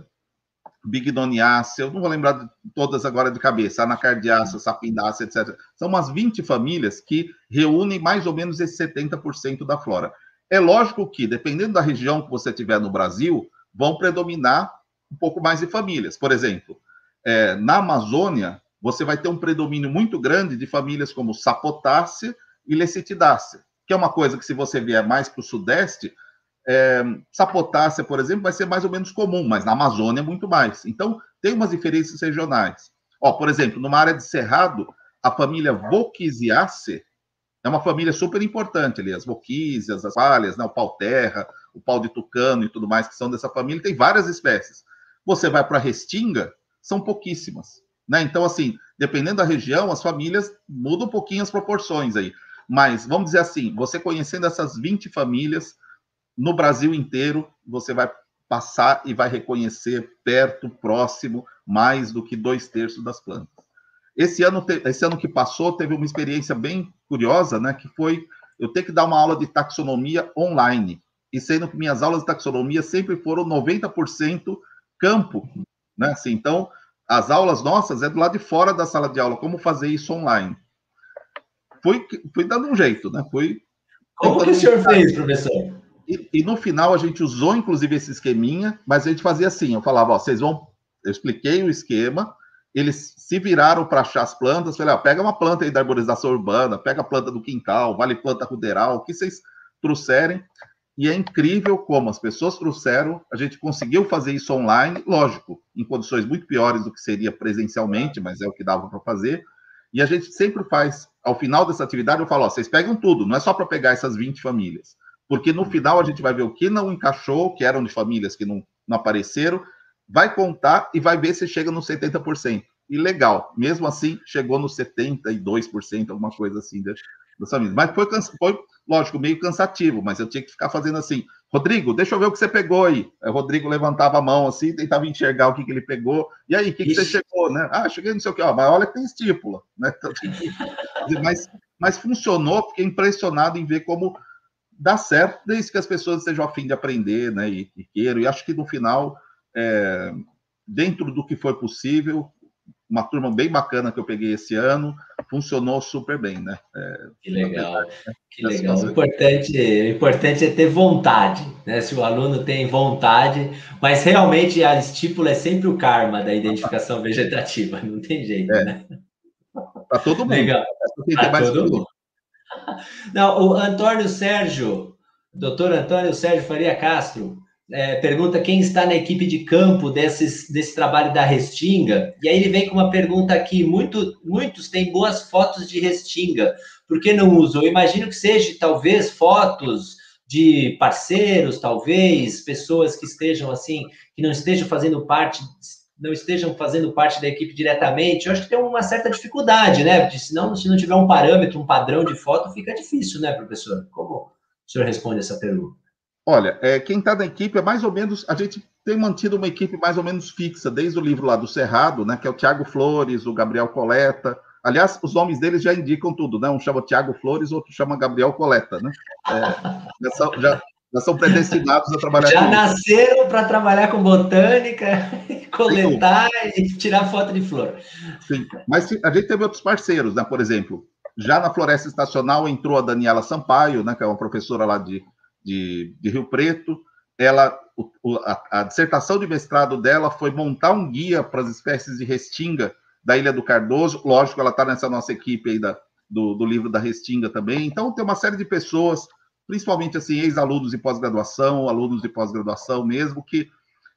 Bignoniácea, eu não vou lembrar de todas agora de cabeça, Anacardiácea, Sapindácea, etc. São umas 20 famílias que reúnem mais ou menos esse 70% da flora. É lógico que, dependendo da região que você tiver no Brasil, vão predominar um pouco mais de famílias. Por exemplo, é, na Amazônia, você vai ter um predomínio muito grande de famílias como Sapotácea e Lecitidácea, que é uma coisa que, se você vier mais para o Sudeste, é, sapotácea, por exemplo, vai ser mais ou menos comum, mas na Amazônia é muito mais. Então, tem umas diferenças regionais. Ó, por exemplo, numa área de cerrado, a família Volquisiaceae é uma família super importante ali, as Volquísias, as palhas, né, o pau-terra, o pau de tucano e tudo mais, que são dessa família, tem várias espécies. Você vai para a restinga, são pouquíssimas. Né? Então, assim, dependendo da região, as famílias mudam um pouquinho as proporções aí. Mas, vamos dizer assim, você conhecendo essas 20 famílias, no Brasil inteiro, você vai passar e vai reconhecer perto, próximo, mais do que dois terços das plantas. Esse ano, esse ano que passou, teve uma experiência bem curiosa, né? Que foi eu ter que dar uma aula de taxonomia online. E sendo que minhas aulas de taxonomia sempre foram 90% campo, né? Assim, então, as aulas nossas é do lado de fora da sala de aula. Como fazer isso online? Fui, fui dando um jeito, né? Fui. Como que o senhor fez, professor? E, e, no final a gente usou, inclusive, esse esqueminha, mas a gente fazia assim: eu falava, ó, vocês vão. Eu expliquei o esquema, eles se viraram para achar as plantas, falei, ó, pega uma planta aí da arborização urbana, pega a planta do quintal, vale planta ruderal, o que vocês trouxerem. E é incrível como as pessoas trouxeram, a gente conseguiu fazer isso online, lógico, em condições muito piores do que seria presencialmente, mas é o que dava para fazer. E a gente sempre faz, ao final dessa atividade, eu falo, ó, vocês pegam tudo, não é só para pegar essas 20 famílias porque no final a gente vai ver o que não encaixou, que eram de famílias que não, não apareceram, vai contar e vai ver se chega no 70%. E legal, mesmo assim, chegou no 72%, alguma coisa assim famílias. Mas foi, foi, lógico, meio cansativo, mas eu tinha que ficar fazendo assim, Rodrigo, deixa eu ver o que você pegou aí. aí o Rodrigo levantava a mão assim, tentava enxergar o que, que ele pegou. E aí, o que, que você chegou, né? Ah, cheguei não sei o que, ó, mas olha que tem estípula, né? mas, mas funcionou, fiquei impressionado em ver como dá certo, desde que as pessoas estejam a fim de aprender, né, e, e queiram. E acho que no final, é, dentro do que foi possível, uma turma bem bacana que eu peguei esse ano, funcionou super bem, né? É, que legal, né? que legal. O importante, o importante é ter vontade, né? Se o aluno tem vontade, mas realmente a estípula é sempre o karma da identificação vegetativa, não tem jeito, é. né? Para todo mundo. Legal. Para todo mundo. Não, o Antônio Sérgio, doutor Antônio Sérgio Faria Castro, é, pergunta quem está na equipe de campo desses, desse trabalho da Restinga. E aí ele vem com uma pergunta aqui: muito, muitos têm boas fotos de Restinga, por que não usam? Eu imagino que seja, talvez, fotos de parceiros, talvez, pessoas que estejam assim, que não estejam fazendo parte, não estejam fazendo parte da equipe diretamente. Eu acho que tem uma certa dificuldade, né? Porque senão, se não tiver um parâmetro, um padrão de foto, fica difícil, né, professor? Como o senhor responde essa pergunta? Olha, é, quem está na equipe é mais ou menos. A gente tem mantido uma equipe mais ou menos fixa, desde o livro lá do Cerrado, né? Que é o Tiago Flores, o Gabriel Coleta. Aliás, os nomes deles já indicam tudo, né? Um chama Tiago Flores, outro chama Gabriel Coleta, né? É, já, são, já, já, são, predestinados a trabalhar já com nasceram para trabalhar com botânica, coletar e tirar foto de flor. Sim, mas a gente teve outros parceiros, né? Por exemplo, já na Floresta Estacional entrou a Daniela Sampaio, né? Que é uma professora lá de de, de Rio Preto. Ela, o, a, a, dissertação de mestrado dela foi montar um guia para as espécies de restinga da Ilha do Cardoso. Lógico, ela está nessa nossa equipe aí da, do, do livro da restinga também. Então, tem uma série de pessoas, principalmente assim, ex-alunos de pós-graduação, alunos de pós-graduação mesmo, que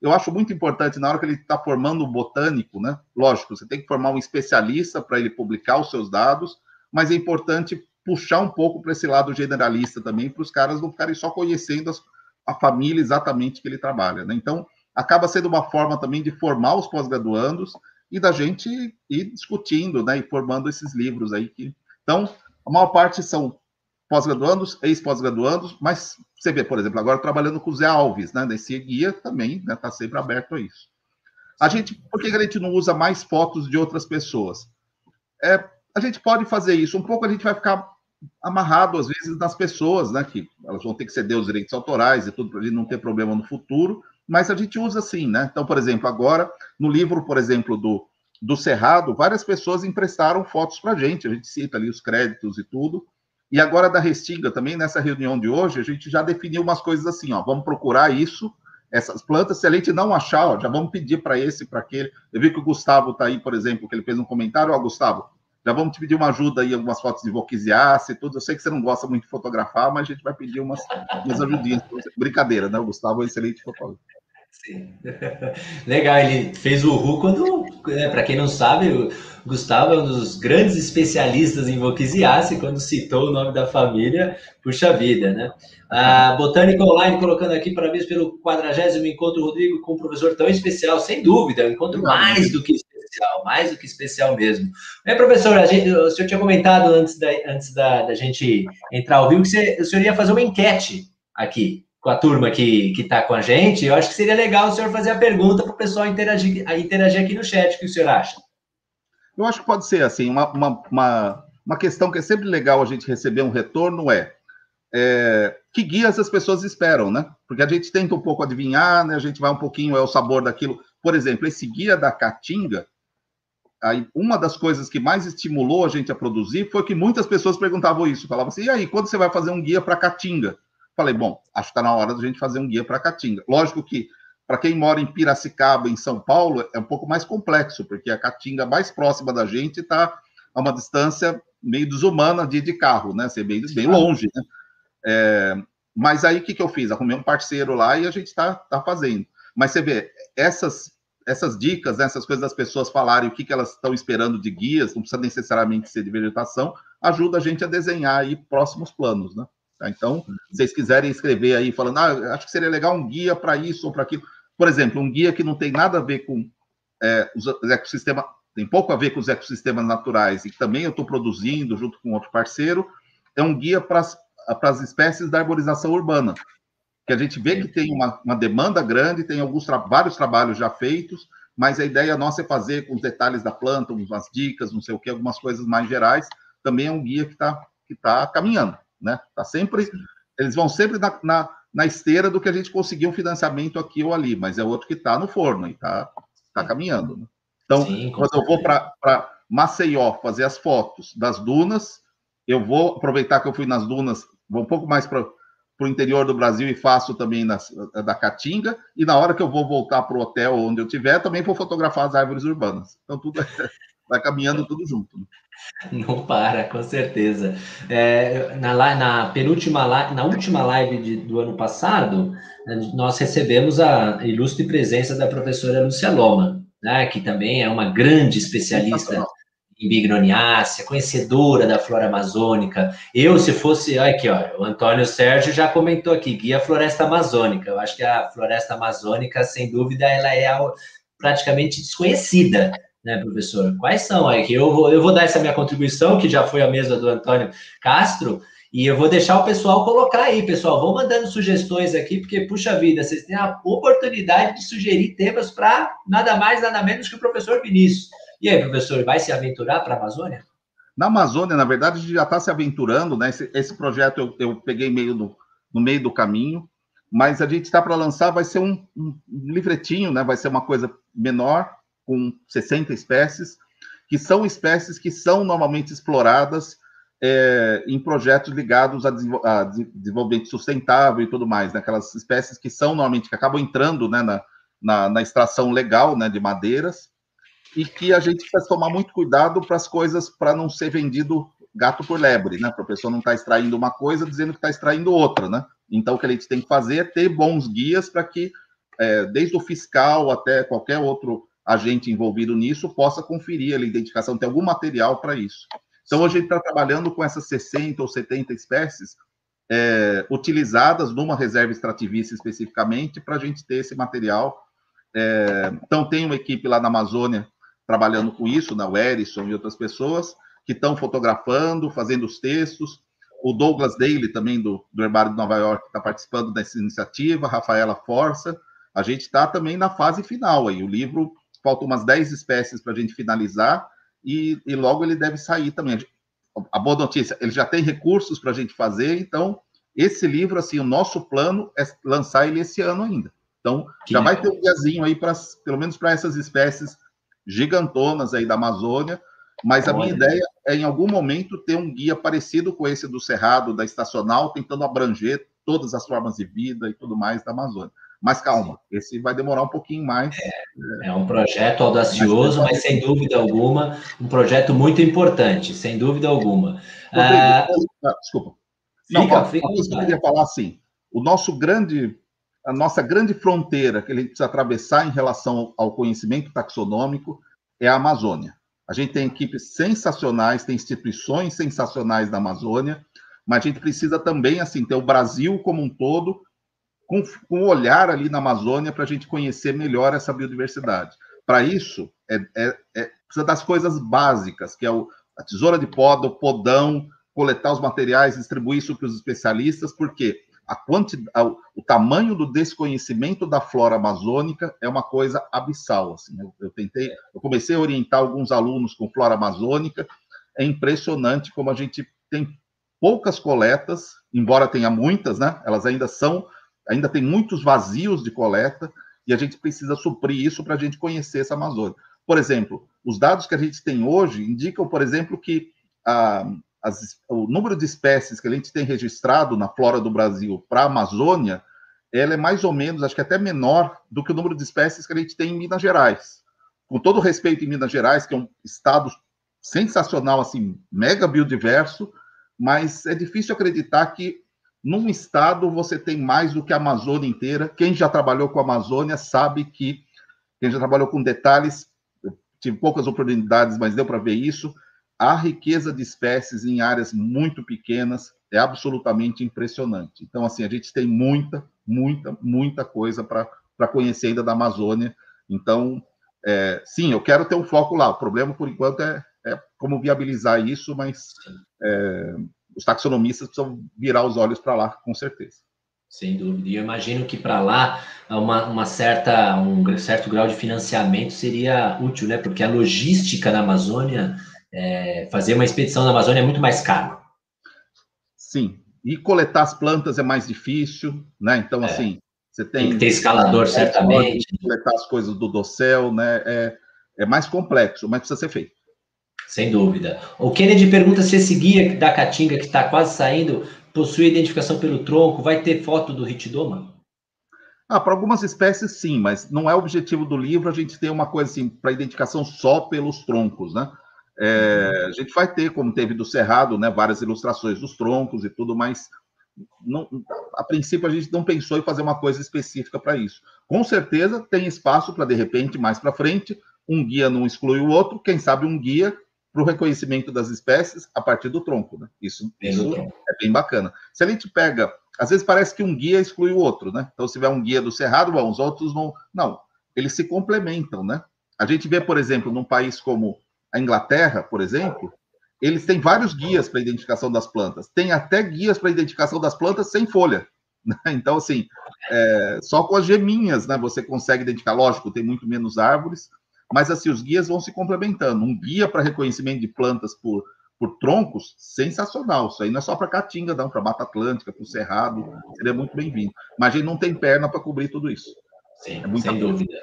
eu acho muito importante na hora que ele está formando um botânico, né? Lógico, você tem que formar um especialista para ele publicar os seus dados, mas é importante puxar um pouco para esse lado generalista também, para os caras não ficarem só conhecendo as, a família exatamente que ele trabalha. Né? Então, acaba sendo uma forma também de formar os pós-graduandos e da gente ir discutindo né, e formando esses livros aí. Que... Então, a maior parte são pós-graduandos, ex-pós-graduandos, mas você vê, por exemplo, agora trabalhando com o Zé Alves, né, nesse guia também né, tá sempre aberto a isso. A gente, por que a gente não usa mais fotos de outras pessoas? É, a gente pode fazer isso, um pouco a gente vai ficar amarrado, às vezes, nas pessoas, né? Que elas vão ter que ceder os direitos autorais e tudo para ele não ter problema no futuro, mas a gente usa assim, né? Então, por exemplo, agora, no livro, por exemplo, do, do Cerrado, várias pessoas emprestaram fotos para a gente, a gente cita ali os créditos e tudo. E agora da Restinga também, nessa reunião de hoje, a gente já definiu umas coisas assim, ó, vamos procurar isso, essas plantas, se a gente não achar, ó, já vamos pedir para esse, para aquele. Eu vi que o Gustavo está aí, por exemplo, que ele fez um comentário, ó, Gustavo, já vamos te pedir uma ajuda aí, algumas fotos de Volquisiace e tudo. Eu sei que você não gosta muito de fotografar, mas a gente vai pedir umas, umas ajudinhas. Brincadeira, né? O Gustavo é um excelente fotógrafo. Sim. Legal, ele fez o RU quando, né, para quem não sabe, o Gustavo é um dos grandes especialistas em Volquisiace, quando citou o nome da família, puxa vida, né? A Botânica Online colocando aqui parabéns pelo 40 encontro, Rodrigo, com um professor tão especial, sem dúvida, um encontro mais do que especial, mais do que especial mesmo. É, professor, a gente, o senhor tinha comentado antes da, antes da, da gente entrar ao vivo que você, o senhor ia fazer uma enquete aqui com a turma que está com a gente. Eu acho que seria legal o senhor fazer a pergunta para o pessoal interagir, interagir aqui no chat. O que o senhor acha? Eu acho que pode ser assim, uma, uma, uma, uma questão que é sempre legal a gente receber um retorno é, é, que guias as pessoas esperam, né? Porque a gente tenta um pouco adivinhar, né? A gente vai um pouquinho, é o sabor daquilo. Por exemplo, esse guia da Caatinga, aí uma das coisas que mais estimulou a gente a produzir foi que muitas pessoas perguntavam isso, falavam assim, e aí, quando você vai fazer um guia para Caatinga? Falei, bom, acho que está na hora da gente fazer um guia para Caatinga. Lógico que, para quem mora em Piracicaba, em São Paulo, é um pouco mais complexo, porque a Caatinga mais próxima da gente está a uma distância meio desumana de, de carro, né? Ser bem, bem longe, né? É, mas aí, o que, que eu fiz? Arrumei um parceiro lá e a gente está tá fazendo. Mas você vê, essas essas dicas, né, essas coisas das pessoas falarem o que, que elas estão esperando de guias, não precisa necessariamente ser de vegetação, ajuda a gente a desenhar aí próximos planos, né? Tá? Então, se vocês quiserem escrever aí, falando, ah, acho que seria legal um guia para isso ou para aquilo. Por exemplo, um guia que não tem nada a ver com é, os ecossistemas, tem pouco a ver com os ecossistemas naturais, e que também eu estou produzindo junto com outro parceiro, é um guia para as espécies da arborização urbana que a gente vê que tem uma, uma demanda grande, tem alguns tra vários trabalhos já feitos, mas a ideia nossa é fazer com os detalhes da planta, umas dicas, não sei o que, algumas coisas mais gerais. Também é um guia que está que tá caminhando, né? Tá sempre, eles vão sempre na, na, na, esteira do que a gente conseguir um financiamento aqui ou ali, mas é outro que está no forno e está tá caminhando. Né? Então, Sim, quando eu vou para Maceió fazer as fotos das dunas. Eu vou aproveitar que eu fui nas dunas, vou um pouco mais para o interior do Brasil e faço também nas, da Caatinga. E na hora que eu vou voltar para o hotel onde eu estiver, também vou fotografar as árvores urbanas. Então tudo é, vai caminhando tudo junto. Né? Não para, com certeza. É, na, na penúltima na última live de, do ano passado, nós recebemos a ilustre presença da professora Lúcia Loma, né, que também é uma grande especialista em bignoniácea, conhecedora da flora amazônica. Eu, se fosse, olha aqui, ó, o Antônio Sérgio já comentou aqui, guia floresta amazônica. Eu acho que a floresta amazônica, sem dúvida, ela é praticamente desconhecida né, professor? Quais são? Aí eu vou, eu vou dar essa minha contribuição, que já foi a mesma do Antônio Castro, e eu vou deixar o pessoal colocar aí, pessoal. Vão mandando sugestões aqui, porque, puxa vida, vocês têm a oportunidade de sugerir temas para nada mais, nada menos que o professor Vinícius. E aí, professor, vai se aventurar para a Amazônia? Na Amazônia, na verdade, a gente já está se aventurando, né? Esse, esse projeto eu, eu, peguei meio no, no meio do caminho, mas a gente está para lançar, vai ser um, um, livretinho, né? Vai ser uma coisa menor, com 60 espécies, que são espécies que são normalmente exploradas é, em projetos ligados a, a, desenvolvimento sustentável e tudo mais, né? aquelas espécies que são normalmente, que acabam entrando né, na, na, na, extração legal né, de madeiras, e que a gente precisa tomar muito cuidado para as coisas, para não ser vendido gato por lebre, né? Para a pessoa não estar tá extraindo uma coisa dizendo que está extraindo outra, né? Então, o que a gente tem que fazer é ter bons guias para que, é, desde o fiscal até qualquer outro agente envolvido nisso possa conferir a identificação, tem algum material para isso. Então, hoje a gente está trabalhando com essas 60 ou 70 espécies é, utilizadas numa reserva extrativista especificamente para a gente ter esse material. É, então, tem uma equipe lá na Amazônia trabalhando com isso, na Werison e outras pessoas, que estão fotografando, fazendo os textos. O Douglas Daly, também do, do Herbário de Nova York, está participando dessa iniciativa, Rafaela Força. A gente está também na fase final aí. O livro faltam umas 10 espécies para a gente finalizar e, e, logo ele deve sair também. A boa notícia, ele já tem recursos para a gente fazer, então esse livro, assim, o nosso plano é lançar ele esse ano ainda. Então, que já legal. vai ter um guiazinho aí, para pelo menos para essas espécies gigantonas aí da Amazônia, mas Olha. a minha ideia é, em algum momento, ter um guia parecido com esse do Cerrado, da Estacional, tentando abranger todas as formas de vida e tudo mais da Amazônia. Mas calma, esse vai demorar um pouquinho mais. É, é um projeto audacioso, mas, mas, sem dúvida alguma, um projeto muito importante, sem dúvida alguma. Ah, ah, desculpa. Não, fica, fica eu queria falar assim: o nosso grande, a nossa grande fronteira que gente precisa atravessar em relação ao conhecimento taxonômico é a Amazônia. A gente tem equipes sensacionais, tem instituições sensacionais da Amazônia, mas a gente precisa também assim ter o Brasil como um todo com, com um olhar ali na Amazônia para a gente conhecer melhor essa biodiversidade. Para isso, é, é, é, precisa das coisas básicas, que é o, a tesoura de poda, o podão, coletar os materiais, distribuir isso para os especialistas, porque a quantidade, o tamanho do desconhecimento da flora amazônica é uma coisa abissal. Assim, eu, eu, tentei, eu comecei a orientar alguns alunos com flora amazônica, é impressionante como a gente tem poucas coletas, embora tenha muitas, né? Elas ainda são ainda tem muitos vazios de coleta e a gente precisa suprir isso para a gente conhecer essa Amazônia. Por exemplo, os dados que a gente tem hoje indicam, por exemplo, que ah, as, o número de espécies que a gente tem registrado na flora do Brasil para a Amazônia, ela é mais ou menos, acho que até menor do que o número de espécies que a gente tem em Minas Gerais. Com todo respeito em Minas Gerais, que é um estado sensacional, assim, mega biodiverso, mas é difícil acreditar que num estado você tem mais do que a Amazônia inteira. Quem já trabalhou com a Amazônia sabe que quem já trabalhou com detalhes, tive poucas oportunidades, mas deu para ver isso. A riqueza de espécies em áreas muito pequenas é absolutamente impressionante. Então, assim, a gente tem muita, muita, muita coisa para conhecer ainda da Amazônia. Então, é, sim, eu quero ter um foco lá. O problema, por enquanto, é, é como viabilizar isso, mas é, os taxonomistas precisam virar os olhos para lá, com certeza. Sem dúvida. E eu imagino que para lá uma, uma, certa, um certo grau de financiamento seria útil, né? Porque a logística na Amazônia, é, fazer uma expedição na Amazônia é muito mais caro. Sim. E coletar as plantas é mais difícil, né? Então, é. assim, você tem. Tem que ter escalador, certamente. Coletar as coisas do dossel, né? É, é mais complexo, mas precisa ser feito. Sem dúvida. O Kennedy pergunta se esse guia da Caatinga, que está quase saindo, possui identificação pelo tronco, vai ter foto do ritidoma? Ah, para algumas espécies, sim, mas não é o objetivo do livro a gente ter uma coisa assim, para identificação só pelos troncos, né? É, a gente vai ter, como teve do Cerrado, né, várias ilustrações dos troncos e tudo, mas não, a princípio a gente não pensou em fazer uma coisa específica para isso. Com certeza tem espaço para, de repente, mais para frente, um guia não exclui o outro, quem sabe um guia para o reconhecimento das espécies a partir do tronco, né? Isso, isso é bem bacana. Se a gente pega, às vezes parece que um guia exclui o outro, né? Então, se tiver um guia do Cerrado, bom, os outros não. Não, eles se complementam, né? A gente vê, por exemplo, num país como a Inglaterra, por exemplo, eles têm vários guias para identificação das plantas. Tem até guias para identificação das plantas sem folha. Né? Então, assim, é, só com as geminhas, né? Você consegue identificar. Lógico, tem muito menos árvores, mas assim, os guias vão se complementando. Um guia para reconhecimento de plantas por, por troncos, sensacional. Isso aí não é só para Caatinga, não, para Mata Atlântica, para o Cerrado, seria muito bem-vindo. Mas a gente não tem perna para cobrir tudo isso. Sim, é sem dúvida.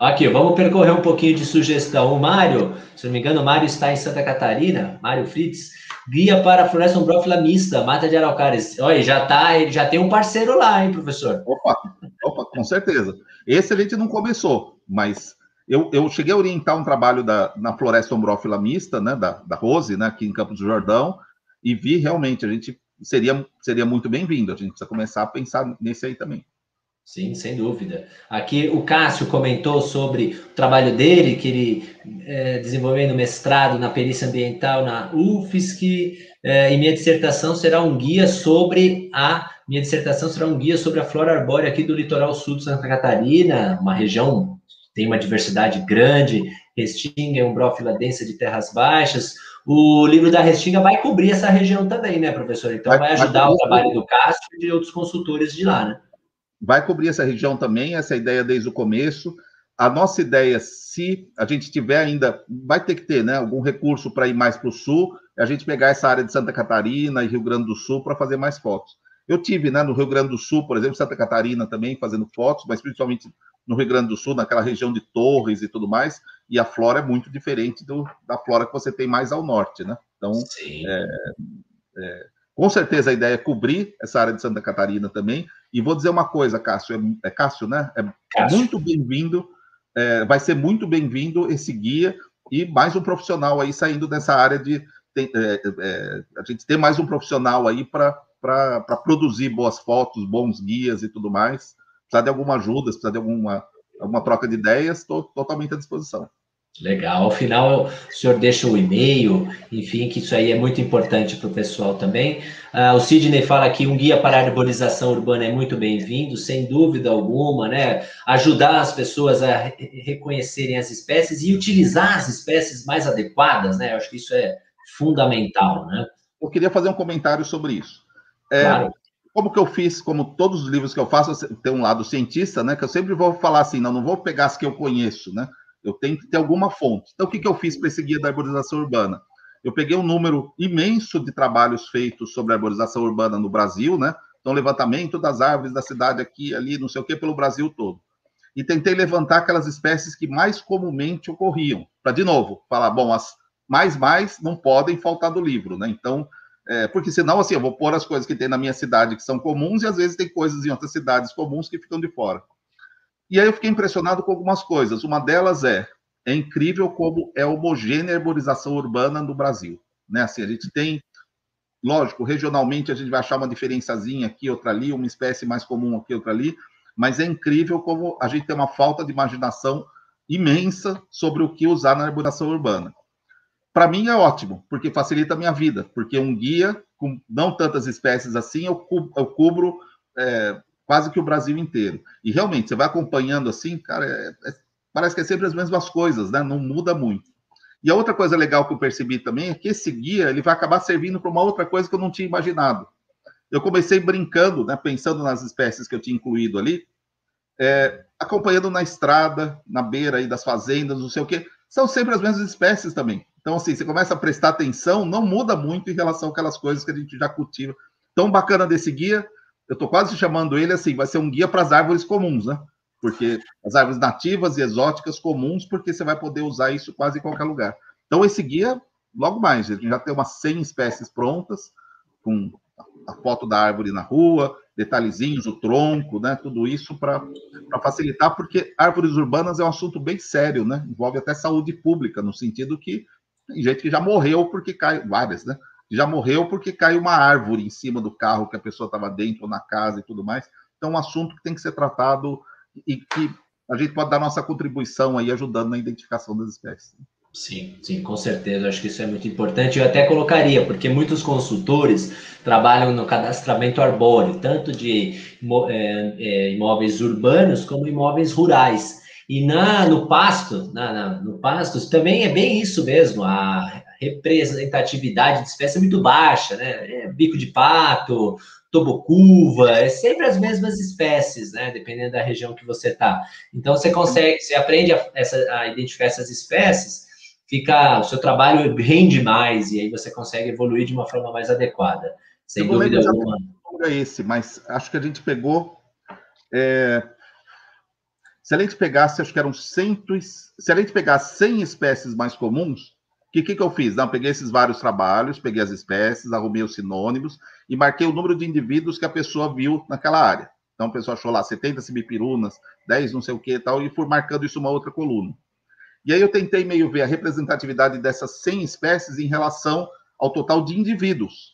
Aqui, vamos percorrer um pouquinho de sugestão. O Mário, se não me engano, o Mário está em Santa Catarina, Mário Fritz, guia para a floresta umbrófila mista, Mata de Araucárias. Olha, já tá, ele já tem um parceiro lá, hein, professor? Opa, opa, com certeza. Esse a gente não começou, mas eu, eu cheguei a orientar um trabalho da, na floresta ombrófila mista, né, da, da Rose, né, aqui em Campos do Jordão, e vi realmente, a gente seria, seria muito bem-vindo, a gente precisa começar a pensar nesse aí também. Sim, sem dúvida. Aqui o Cássio comentou sobre o trabalho dele, que ele é, desenvolveu no mestrado na perícia ambiental na UFSC, é, e minha dissertação será um guia sobre a minha dissertação será um guia sobre a flora arbórea aqui do litoral sul de Santa Catarina, uma região tem uma diversidade grande, Restinga é um brófila densa de terras baixas. O livro da Restinga vai cobrir essa região também, né, professor? Então vai, vai ajudar vai o trabalho do Cássio e de outros consultores de lá, né? Vai cobrir essa região também, essa ideia desde o começo. A nossa ideia, se a gente tiver ainda, vai ter que ter, né, algum recurso para ir mais para o sul, é a gente pegar essa área de Santa Catarina e Rio Grande do Sul para fazer mais fotos. Eu tive, né, no Rio Grande do Sul, por exemplo, Santa Catarina também, fazendo fotos, mas principalmente no Rio Grande do Sul, naquela região de Torres e tudo mais, e a flora é muito diferente do, da flora que você tem mais ao norte, né? Então, é, é, com certeza a ideia é cobrir essa área de Santa Catarina também. E vou dizer uma coisa, Cássio, é, é Cássio, né? É Cássio. muito bem-vindo, é, vai ser muito bem-vindo esse guia e mais um profissional aí saindo dessa área de. Tem, é, é, a gente ter mais um profissional aí para produzir boas fotos, bons guias e tudo mais precisar de alguma ajuda, se precisar de alguma, alguma troca de ideias, estou totalmente à disposição. Legal. Ao final, o senhor deixa o e-mail, enfim, que isso aí é muito importante para o pessoal também. Uh, o Sidney fala que um guia para a arborização urbana é muito bem-vindo, sem dúvida alguma, né? Ajudar as pessoas a re reconhecerem as espécies e utilizar as espécies mais adequadas, né? Eu acho que isso é fundamental, né? Eu queria fazer um comentário sobre isso. É, claro como que eu fiz, como todos os livros que eu faço, tem um lado cientista, né? Que eu sempre vou falar assim, não, não vou pegar as que eu conheço, né? Eu tenho que ter alguma fonte. Então, o que, que eu fiz para esse guia da arborização urbana? Eu peguei um número imenso de trabalhos feitos sobre arborização urbana no Brasil, né? Então, levantamento das árvores da cidade aqui, ali, não sei o que, pelo Brasil todo. E tentei levantar aquelas espécies que mais comumente ocorriam. Para, de novo, falar, bom, as mais mais não podem faltar do livro, né? Então, é, porque senão, assim, eu vou pôr as coisas que tem na minha cidade que são comuns e às vezes tem coisas em outras cidades comuns que ficam de fora. E aí eu fiquei impressionado com algumas coisas. Uma delas é, é incrível como é homogênea a arborização urbana no Brasil. Né? Assim, a gente tem, lógico, regionalmente a gente vai achar uma diferençazinha aqui, outra ali, uma espécie mais comum aqui, outra ali, mas é incrível como a gente tem uma falta de imaginação imensa sobre o que usar na arborização urbana para mim é ótimo, porque facilita a minha vida, porque um guia com não tantas espécies assim, eu cubro, eu cubro é, quase que o Brasil inteiro. E realmente, você vai acompanhando assim, cara, é, é, parece que é sempre as mesmas coisas, né? Não muda muito. E a outra coisa legal que eu percebi também é que esse guia ele vai acabar servindo para uma outra coisa que eu não tinha imaginado. Eu comecei brincando, né, pensando nas espécies que eu tinha incluído ali, é, acompanhando na estrada, na beira aí das fazendas, não sei o quê. São sempre as mesmas espécies também. Então, assim, você começa a prestar atenção, não muda muito em relação àquelas coisas que a gente já cultiva. Tão bacana desse guia, eu estou quase chamando ele assim, vai ser um guia para as árvores comuns, né? Porque as árvores nativas e exóticas comuns, porque você vai poder usar isso quase em qualquer lugar. Então, esse guia logo mais, gente já tem umas 100 espécies prontas, com a foto da árvore na rua, detalhezinhos, o tronco, né? Tudo isso para facilitar, porque árvores urbanas é um assunto bem sério, né? Envolve até saúde pública, no sentido que tem gente que já morreu porque cai, várias, né? Já morreu porque caiu uma árvore em cima do carro que a pessoa estava dentro na casa e tudo mais. Então, é um assunto que tem que ser tratado e que a gente pode dar nossa contribuição aí ajudando na identificação das espécies. Sim, sim, com certeza. Acho que isso é muito importante. Eu até colocaria, porque muitos consultores trabalham no cadastramento arbóreo, tanto de é, é, imóveis urbanos como imóveis rurais. E na, no pasto, na, na, no pasto, também é bem isso mesmo. A representatividade de espécie é muito baixa, né? É bico de pato, tobocuva, é sempre as mesmas espécies, né? Dependendo da região que você está. Então você consegue, você aprende a, essa, a identificar essas espécies fica, o seu trabalho rende mais e aí você consegue evoluir de uma forma mais adequada. Sem Eu dúvida alguma. É esse, mas acho que a gente pegou. É, se a gente pegasse, acho que eram cento, se a gente pegasse 100 espécies mais comuns, que, que, que eu fiz? Não, peguei esses vários trabalhos, peguei as espécies, arrumei os sinônimos e marquei o número de indivíduos que a pessoa viu naquela área. Então, a pessoa achou lá 70 semipirunas, 10 não sei o que e tal, e fui marcando isso uma outra coluna. E aí eu tentei meio ver a representatividade dessas 100 espécies em relação ao total de indivíduos,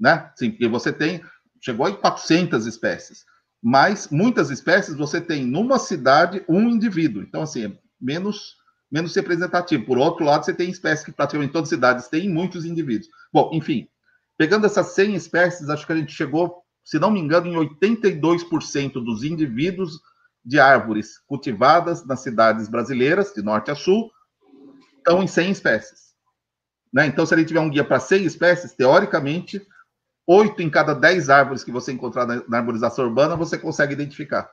né? Sim, porque você tem, chegou em 400 espécies, mas muitas espécies você tem numa cidade um indivíduo, então assim, é menos menos representativo. Por outro lado, você tem espécies que praticamente todas as cidades têm muitos indivíduos. Bom, enfim, pegando essas 100 espécies, acho que a gente chegou, se não me engano, em 82% dos indivíduos de árvores cultivadas nas cidades brasileiras, de norte a sul, estão em 100 espécies. Né? Então, se a gente tiver um guia para 100 espécies, teoricamente, 8 em cada 10 árvores que você encontrar na, na arborização urbana, você consegue identificar.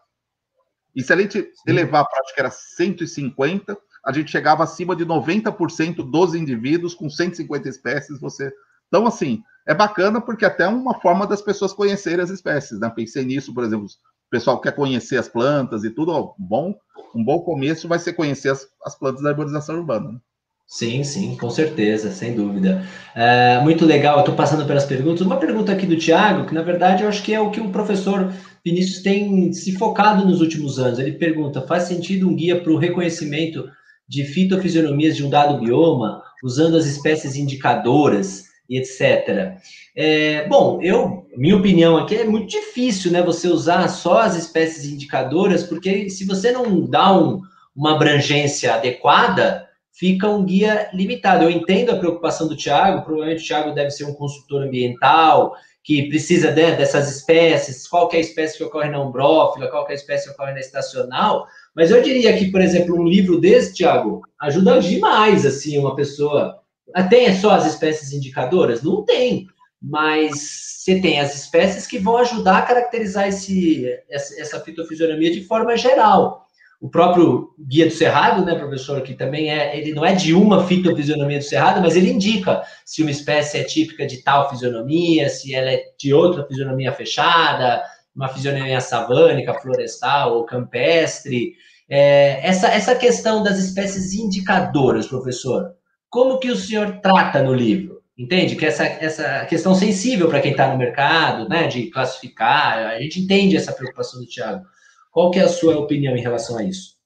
E se a gente elevar para, acho que era 150, a gente chegava acima de 90% dos indivíduos com 150 espécies, você... Então, assim, é bacana porque até é uma forma das pessoas conhecerem as espécies, né? Pensei nisso, por exemplo, o pessoal quer conhecer as plantas e tudo, ó, bom, um bom começo vai ser conhecer as, as plantas da arborização urbana. Né? Sim, sim, com certeza, sem dúvida. É, muito legal, eu estou passando pelas perguntas. Uma pergunta aqui do Tiago, que na verdade eu acho que é o que o professor Vinícius tem se focado nos últimos anos. Ele pergunta: faz sentido um guia para o reconhecimento de fitofisionomias de um dado bioma, usando as espécies indicadoras? e etc. É, bom, eu, minha opinião aqui é muito difícil, né? Você usar só as espécies indicadoras, porque se você não dá um, uma abrangência adequada, fica um guia limitado. Eu entendo a preocupação do Tiago, provavelmente o Tiago deve ser um consultor ambiental, que precisa né, dessas espécies, qual é a espécie que ocorre na umbrófila, qual é a espécie que ocorre na estacional, mas eu diria que, por exemplo, um livro desse, Tiago, ajuda demais, assim, uma pessoa ah, tem só as espécies indicadoras? Não tem, mas você tem as espécies que vão ajudar a caracterizar esse, essa fitofisionomia de forma geral. O próprio guia do cerrado, né, professor, que também é, ele não é de uma fitofisionomia do cerrado, mas ele indica se uma espécie é típica de tal fisionomia, se ela é de outra fisionomia fechada, uma fisionomia savânica, florestal ou campestre. É, essa, essa questão das espécies indicadoras, professor, como que o senhor trata no livro? Entende? Que essa, essa questão sensível para quem está no mercado, né, de classificar, a gente entende essa preocupação do Tiago. Qual que é a sua opinião em relação a isso?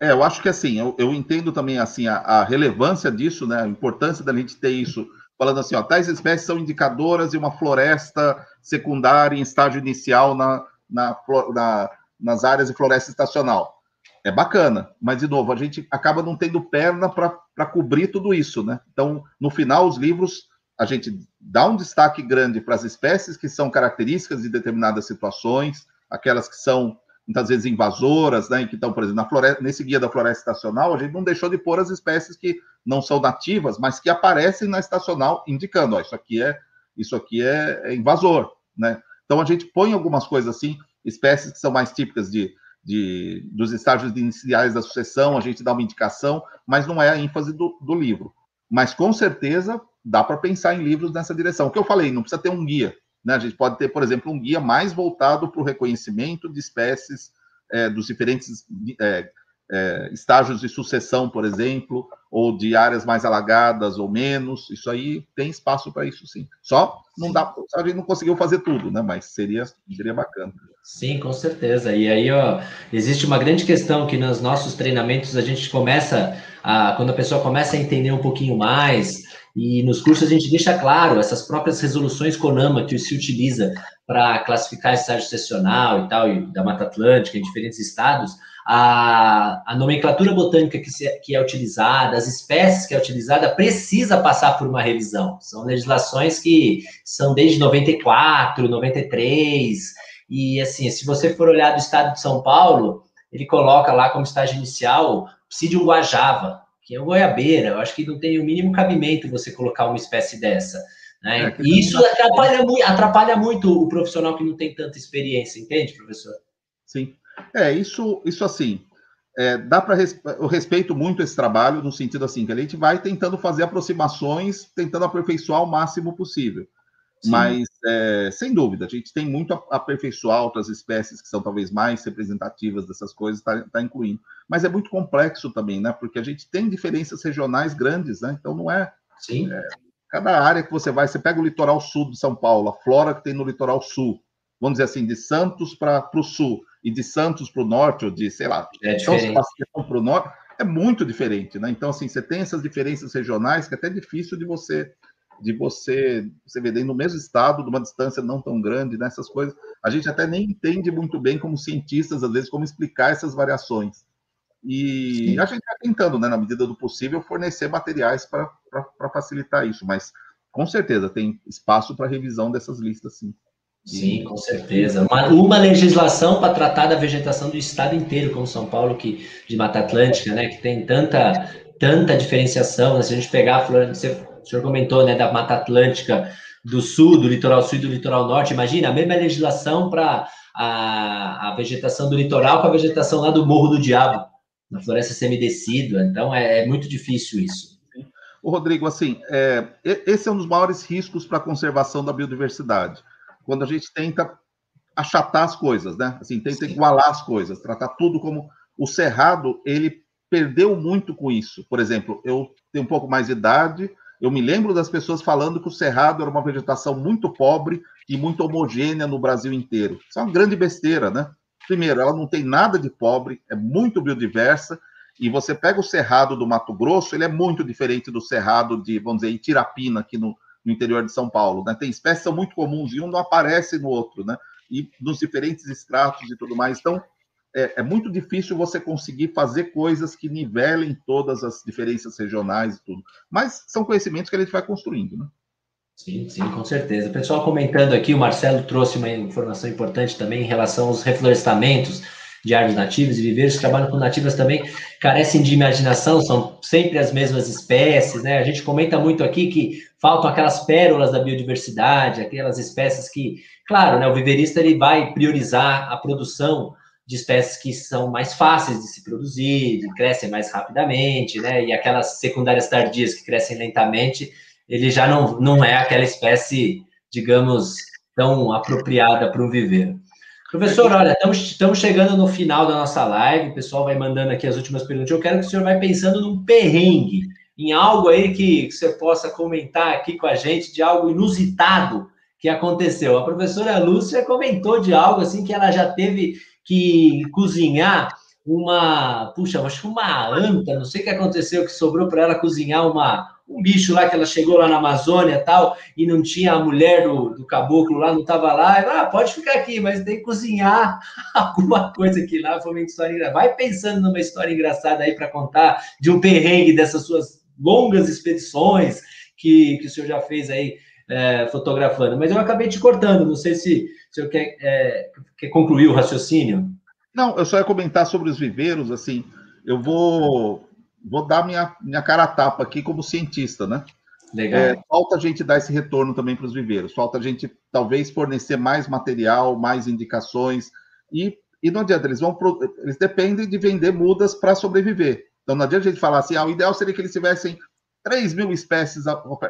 É, eu acho que assim, eu, eu entendo também assim a, a, relevância disso, né, a importância da gente ter isso, falando assim, ó, tais espécies são indicadoras de uma floresta secundária em estágio inicial na, na, na nas áreas de floresta estacional é bacana, mas de novo, a gente acaba não tendo perna para cobrir tudo isso, né? Então, no final, os livros, a gente dá um destaque grande para as espécies que são características de determinadas situações, aquelas que são muitas vezes invasoras, né? Que estão, por exemplo, na floresta, nesse guia da floresta estacional, a gente não deixou de pôr as espécies que não são nativas, mas que aparecem na estacional, indicando, ó, isso aqui é isso aqui é, é invasor, né? Então a gente põe algumas coisas assim, espécies que são mais típicas de de, dos estágios iniciais da sucessão, a gente dá uma indicação, mas não é a ênfase do, do livro. Mas com certeza dá para pensar em livros nessa direção. O que eu falei, não precisa ter um guia. Né? A gente pode ter, por exemplo, um guia mais voltado para o reconhecimento de espécies é, dos diferentes é, é, estágios de sucessão, por exemplo, ou de áreas mais alagadas ou menos. Isso aí tem espaço para isso, sim. Só não dá, a gente não conseguiu fazer tudo, né? Mas seria, seria bacana. Sim, com certeza. E aí, ó, existe uma grande questão que nos nossos treinamentos a gente começa a, quando a pessoa começa a entender um pouquinho mais, e nos cursos a gente deixa claro essas próprias resoluções CONAMA que se utiliza para classificar estágio sessional e tal, e da Mata Atlântica em diferentes estados, a, a nomenclatura botânica que, se, que é utilizada, as espécies que é utilizada, precisa passar por uma revisão. São legislações que são desde 94, 93, e assim, se você for olhar do estado de São Paulo, ele coloca lá como estágio inicial Psidium guajava, que é o goiabeira. Eu acho que não tem o mínimo cabimento você colocar uma espécie dessa. Né? É, e isso atrapalha, muito, atrapalha muito o profissional que não tem tanta experiência, entende, professor? Sim. É, isso, isso assim, é, dá para eu respeito muito esse trabalho no sentido assim que a gente vai tentando fazer aproximações, tentando aperfeiçoar o máximo possível. Sim. Mas é, sem dúvida, a gente tem muito a aperfeiçoar outras espécies que são talvez mais representativas dessas coisas, está tá incluindo. Mas é muito complexo também, né? Porque a gente tem diferenças regionais grandes, né? Então não é. Sim. É, cada área que você vai, você pega o litoral sul de São Paulo, a flora que tem no litoral sul, vamos dizer assim, de Santos para o sul e de Santos para o norte, ou de, sei lá, é diferente. para o norte, é muito diferente, né? Então, assim, você tem essas diferenças regionais que é até difícil de você de você, você dentro do mesmo estado, de uma distância não tão grande, nessas né, coisas. A gente até nem entende muito bem, como cientistas, às vezes, como explicar essas variações. E Sim. a gente está tentando, né, na medida do possível, fornecer materiais para facilitar isso, mas com certeza tem espaço para revisão dessas listas, sim. Sim, com certeza. Uma, uma legislação para tratar da vegetação do estado inteiro, como São Paulo, que, de Mata Atlântica, né, que tem tanta, tanta diferenciação. Né, se a gente pegar a flor, você, o senhor comentou né, da Mata Atlântica do sul, do litoral sul e do litoral norte, imagina a mesma legislação para a, a vegetação do litoral com a vegetação lá do Morro do Diabo, na floresta semidecida. Então é, é muito difícil isso. O Rodrigo, assim, é, esse é um dos maiores riscos para a conservação da biodiversidade quando a gente tenta achatar as coisas, né? Assim, tenta Sim. igualar as coisas, tratar tudo como o cerrado, ele perdeu muito com isso. Por exemplo, eu tenho um pouco mais de idade, eu me lembro das pessoas falando que o cerrado era uma vegetação muito pobre e muito homogênea no Brasil inteiro. Isso é uma grande besteira, né? Primeiro, ela não tem nada de pobre, é muito biodiversa, e você pega o cerrado do Mato Grosso, ele é muito diferente do cerrado de, vamos dizer, Itirapina, aqui no, no interior de São Paulo. Né? Tem espécies que são muito comuns e um não aparece no outro, né? E nos diferentes estratos e tudo mais. Então, é, é, muito difícil você conseguir fazer coisas que nivelem todas as diferenças regionais e tudo. Mas são conhecimentos que a gente vai construindo, né? Sim, sim, com certeza. O pessoal comentando aqui, o Marcelo trouxe uma informação importante também em relação aos reflorestamentos de árvores nativas e viveiros que trabalham com nativas também carecem de imaginação, são sempre as mesmas espécies, né? A gente comenta muito aqui que faltam aquelas pérolas da biodiversidade, aquelas espécies que, claro, né, o viverista ele vai priorizar a produção de espécies que são mais fáceis de se produzir, que crescem mais rapidamente, né? E aquelas secundárias tardias que crescem lentamente, ele já não, não é aquela espécie, digamos, tão apropriada para o viveiro. Professor, olha, estamos chegando no final da nossa live, o pessoal vai mandando aqui as últimas perguntas. Eu quero que o senhor vá pensando num perrengue, em algo aí que você possa comentar aqui com a gente, de algo inusitado que aconteceu. A professora Lúcia comentou de algo assim que ela já teve que cozinhar uma, puxa, acho que uma anta, não sei o que aconteceu, que sobrou para ela cozinhar uma, um bicho lá que ela chegou lá na Amazônia tal, e não tinha a mulher do, do caboclo lá, não estava lá, e, ah, pode ficar aqui, mas tem que cozinhar alguma coisa aqui lá, foi uma história engraçada. Vai pensando numa história engraçada aí para contar de um perrengue dessas suas longas expedições que, que o senhor já fez aí é, fotografando. Mas eu acabei te cortando, não sei se senhor quer, é, quer concluir o raciocínio. Não, eu só ia comentar sobre os viveiros, assim, eu vou vou dar minha, minha cara a tapa aqui como cientista, né? Legal. É, falta a gente dar esse retorno também para os viveiros, falta a gente talvez fornecer mais material, mais indicações, e, e não adianta, eles vão eles dependem de vender mudas para sobreviver. Então não adianta a gente falar assim, ah, o ideal seria que eles tivessem 3 mil espécies,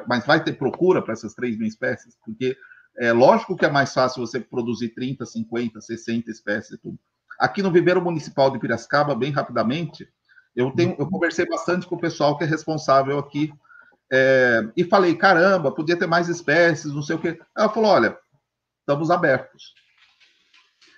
mas vai ter procura para essas 3 mil espécies, porque é lógico que é mais fácil você produzir 30, 50, 60 espécies e tudo. Aqui no Viveiro Municipal de Piracicaba, bem rapidamente, Eu, tenho, eu conversei bastante com o pessoal que é responsável aqui é, e falei, caramba, podia ter mais espécies, não sei o quê. Ela falou, olha, estamos abertos.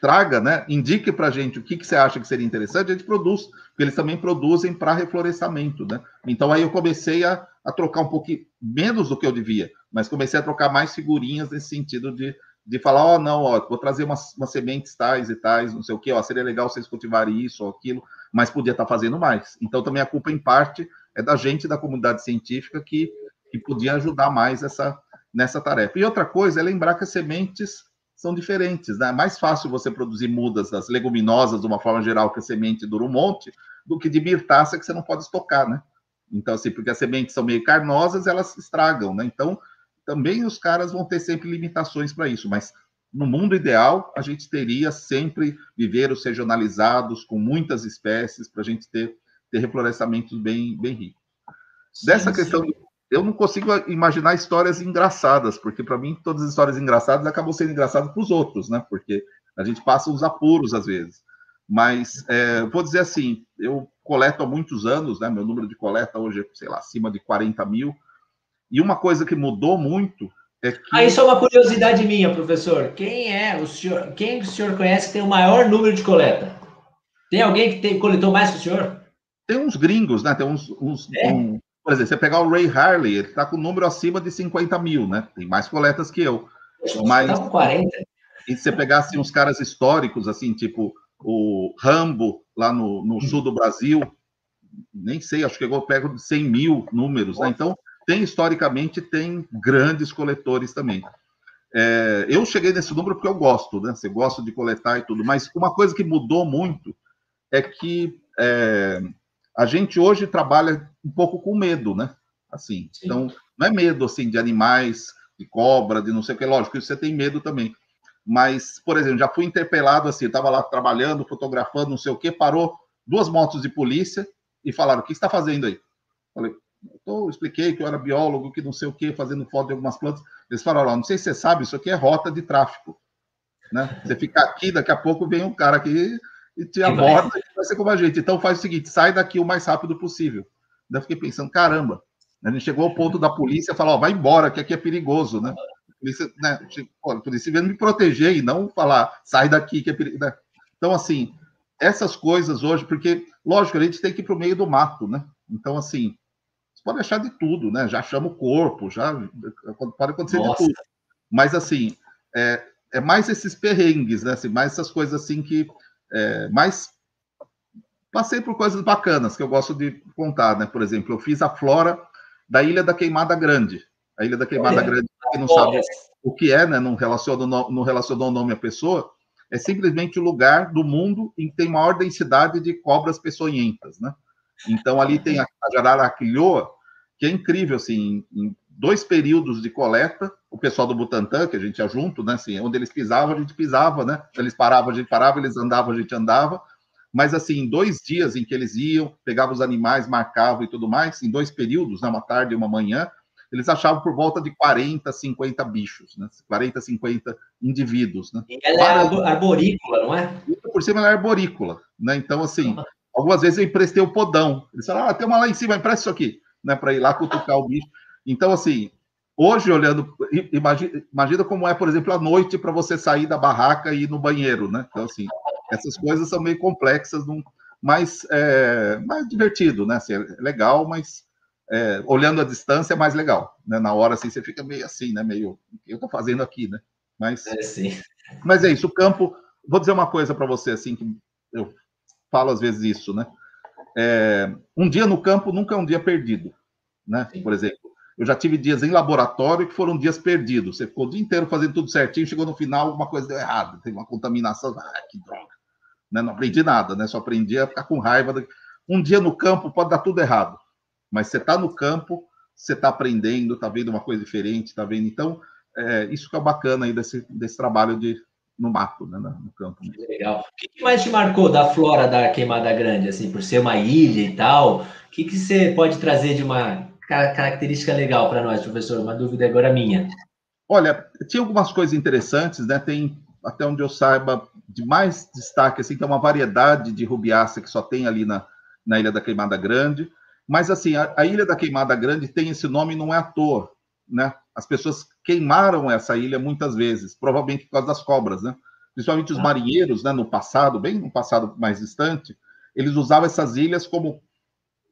Traga, né? Indique para a gente o que, que você acha que seria interessante, a gente produz, porque eles também produzem para reflorestamento, né? Então aí eu comecei a, a trocar um pouquinho, menos do que eu devia, mas comecei a trocar mais figurinhas nesse sentido de, de falar, ó, oh, não, ó, vou trazer umas, umas sementes tais e tais, não sei o quê, ó, seria legal vocês cultivarem isso ou aquilo, mas podia estar tá fazendo mais. Então também a culpa, em parte, é da gente da comunidade científica que, que podia ajudar mais essa, nessa tarefa. E outra coisa é lembrar que as sementes são diferentes, né? É mais fácil você produzir mudas das leguminosas de uma forma geral, que a semente dura um monte, do que de mirtácea que você não pode estocar, né? Então, assim, porque as sementes são meio carnosas, elas estragam, né? Então, também os caras vão ter sempre limitações para isso, mas no mundo ideal, a gente teria sempre viveiros regionalizados, com muitas espécies, para a gente ter ter reflorestamentos bem, bem ricos. Dessa sim. questão, eu não consigo imaginar histórias engraçadas, porque para mim todas as histórias engraçadas acabam sendo engraçadas para os outros, né? Porque a gente passa uns apuros às vezes. Mas é, vou dizer assim, eu coleto há muitos anos, né? Meu número de coleta hoje é, sei lá, acima de 40 mil. E uma coisa que mudou muito é que... Ah, isso é uma curiosidade minha, professor. Quem é o senhor? Quem o senhor conhece que tem o maior número de coleta? Tem alguém que tem, coletou mais que o senhor? Tem uns gringos, né? Tem uns. uns é? um, por exemplo, você pegar o Ray Harley, ele está com um número acima de 50 mil, né? Tem mais coletas que eu. Mas, tá com 40. E se você pegar assim, uns caras históricos, assim, tipo o Rambo, lá no, no sul do Brasil, nem sei, acho que perto de 100 mil números, né? Então, tem, historicamente, tem grandes coletores também. É, eu cheguei nesse número porque eu gosto, né? Você gosta de coletar e tudo, mas uma coisa que mudou muito é que é, a gente hoje trabalha um pouco com medo, né? Assim, Sim. então não é medo assim de animais, de cobra, de não sei o que, lógico, você tem medo também. Mas, por exemplo, já fui interpelado assim, estava lá trabalhando, fotografando, não sei o que, parou duas motos de polícia e falaram: "O que está fazendo aí?" Falei: eu expliquei que eu era biólogo, que não sei o que, fazendo foto de algumas plantas. Eles falaram: "Não sei se você sabe, isso aqui é rota de tráfico, né? Você fica aqui, daqui a pouco vem um cara aqui e te aborda e vai ser como a gente. Então faz o seguinte, sai daqui o mais rápido possível. Daí eu fiquei pensando, caramba, a gente chegou ao ponto da polícia falar, ó, vai embora, que aqui é perigoso, né? A polícia, né, a polícia vendo me proteger e não falar, sai daqui, que é perigoso. Né? Então, assim, essas coisas hoje, porque, lógico, a gente tem que ir para o meio do mato, né? Então, assim, pode achar de tudo, né? Já chama o corpo, já pode acontecer Nossa. de tudo. Mas, assim, é, é mais esses perrengues, né? Assim, mais essas coisas assim que é, mas passei por coisas bacanas que eu gosto de contar, né? Por exemplo, eu fiz a flora da Ilha da Queimada Grande. A Ilha da Queimada Olha, Grande, quem não sabe o que é, né? Não relacionou, não relacionou o nome à pessoa, é simplesmente o lugar do mundo em que tem maior densidade de cobras peçonhentas, né? Então ali tem a, a jararaquilhoa, que é incrível, assim, em dois períodos de coleta, o pessoal do Butantã, que a gente ia junto, né? Assim, onde eles pisavam, a gente pisava, né? Eles paravam, a gente parava, eles andavam, a gente andava. Mas, assim, em dois dias em que eles iam, pegavam os animais, marcavam e tudo mais, em dois períodos, né? uma tarde e uma manhã, eles achavam por volta de 40, 50 bichos, né? 40, 50 indivíduos, né? E ela é arborícola, não é? Por cima ela é arborícola, né? Então, assim, algumas vezes eu emprestei o podão. Eles falaram, ah, tem uma lá em cima, empresta isso aqui, né? Para ir lá cutucar o bicho. Então, assim, Hoje, olhando, imagina, imagina como é, por exemplo, a noite para você sair da barraca e ir no banheiro, né? Então, assim, essas coisas são meio complexas, mas é, mais divertido, né? Assim, é legal, mas é, olhando a distância é mais legal, né? Na hora, assim, você fica meio assim, né? Meio, o que eu estou fazendo aqui, né? Mas é, sim. mas é isso, o campo, vou dizer uma coisa para você, assim, que eu falo às vezes isso, né? É, um dia no campo nunca é um dia perdido, né? Sim. Por exemplo, eu já tive dias em laboratório que foram dias perdidos. Você ficou o dia inteiro fazendo tudo certinho, chegou no final, alguma coisa deu errado, tem uma contaminação. Ah, que droga. Né? Não aprendi nada, né? Só aprendi a ficar com raiva. Um dia no campo pode dar tudo errado, mas você está no campo, você está aprendendo, está vendo uma coisa diferente, está vendo. Então, é, isso que é bacana aí desse, desse trabalho de, no mato, né, no campo. Legal. O que mais te marcou da flora da Queimada Grande, assim, por ser uma ilha e tal? O que, que você pode trazer de uma característica legal para nós, professor? Uma dúvida agora minha. Olha, tinha algumas coisas interessantes, né? Tem, até onde eu saiba, de mais destaque, assim, que é uma variedade de rubiácea que só tem ali na, na Ilha da Queimada Grande. Mas, assim, a, a Ilha da Queimada Grande tem esse nome não é à toa, né? As pessoas queimaram essa ilha muitas vezes, provavelmente por causa das cobras, né? Principalmente os ah. marinheiros, né? No passado, bem no passado mais distante, eles usavam essas ilhas como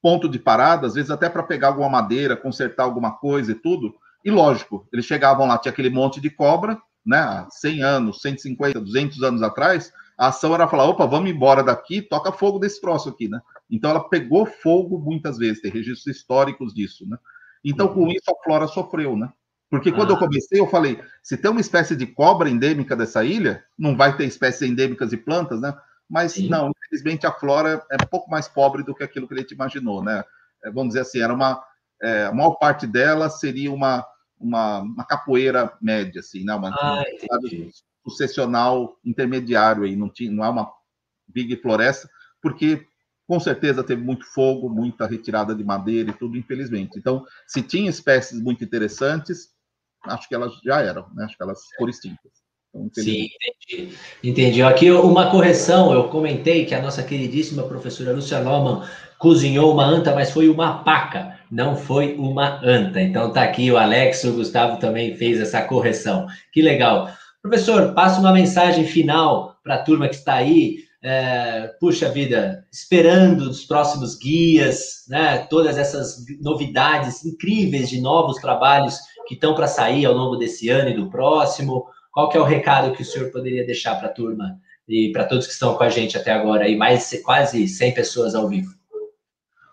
ponto de parada, às vezes até para pegar alguma madeira, consertar alguma coisa e tudo. E lógico, eles chegavam lá, tinha aquele monte de cobra, né? 100 anos, 150, 200 anos atrás, a ação era falar: opa, vamos embora daqui, toca fogo desse troço aqui, né? Então ela pegou fogo muitas vezes, tem registros históricos disso, né? Então com isso a flora sofreu, né? Porque quando ah. eu comecei, eu falei: se tem uma espécie de cobra endêmica dessa ilha, não vai ter espécies endêmicas de plantas, né? Mas Sim. não, infelizmente a flora é um pouco mais pobre do que aquilo que a gente imaginou, né? É, vamos dizer assim, era uma. É, a maior parte dela seria uma, uma, uma capoeira média, assim, né? Uma, ah, sucessional intermediário aí, não, tinha, não é uma big floresta, porque com certeza teve muito fogo, muita retirada de madeira e tudo, infelizmente. Então, se tinha espécies muito interessantes, acho que elas já eram, né? Acho que elas foram extintas. Então, Sim, entendi. Entendi. Aqui uma correção, eu comentei que a nossa queridíssima professora Lúcia Lohmann cozinhou uma anta, mas foi uma paca, não foi uma anta. Então tá aqui o Alex, o Gustavo também fez essa correção. Que legal. Professor, passa uma mensagem final para a turma que está aí. É, puxa vida, esperando os próximos guias, né, todas essas novidades incríveis de novos trabalhos que estão para sair ao longo desse ano e do próximo. Qual que é o recado que o senhor poderia deixar para a turma e para todos que estão com a gente até agora, e mais quase 100 pessoas ao vivo?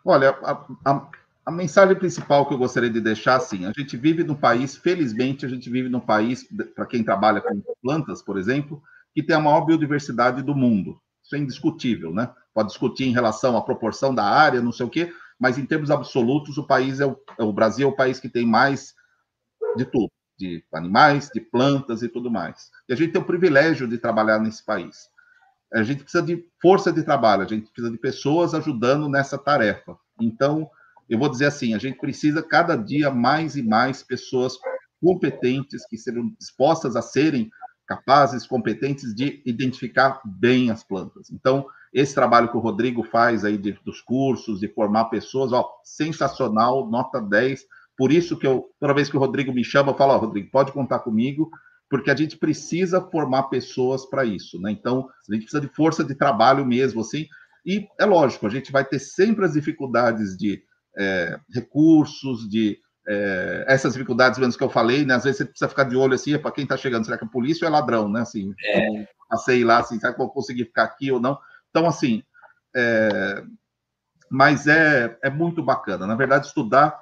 Olha, a, a, a mensagem principal que eu gostaria de deixar, assim, a gente vive num país, felizmente, a gente vive num país, para quem trabalha com plantas, por exemplo, que tem a maior biodiversidade do mundo. Isso é indiscutível, né? Pode discutir em relação à proporção da área, não sei o quê, mas em termos absolutos, o país é o, é o Brasil é o país que tem mais de tudo de animais, de plantas e tudo mais. E a gente tem o privilégio de trabalhar nesse país. A gente precisa de força de trabalho, a gente precisa de pessoas ajudando nessa tarefa. Então, eu vou dizer assim, a gente precisa cada dia mais e mais pessoas competentes que sejam dispostas a serem capazes, competentes de identificar bem as plantas. Então, esse trabalho que o Rodrigo faz aí de, dos cursos, de formar pessoas, ó, sensacional, nota 10 por isso que eu, toda vez que o Rodrigo me chama, eu falo, oh, Rodrigo, pode contar comigo, porque a gente precisa formar pessoas para isso, né? Então, a gente precisa de força de trabalho mesmo, assim. E é lógico, a gente vai ter sempre as dificuldades de é, recursos, de é, essas dificuldades menos que eu falei, né? Às vezes você precisa ficar de olho assim, é para quem está chegando, será que é polícia ou é ladrão, né? Assim, é. passei lá, assim, será que vou conseguir ficar aqui ou não? Então, assim, é, mas é, é muito bacana. Na verdade, estudar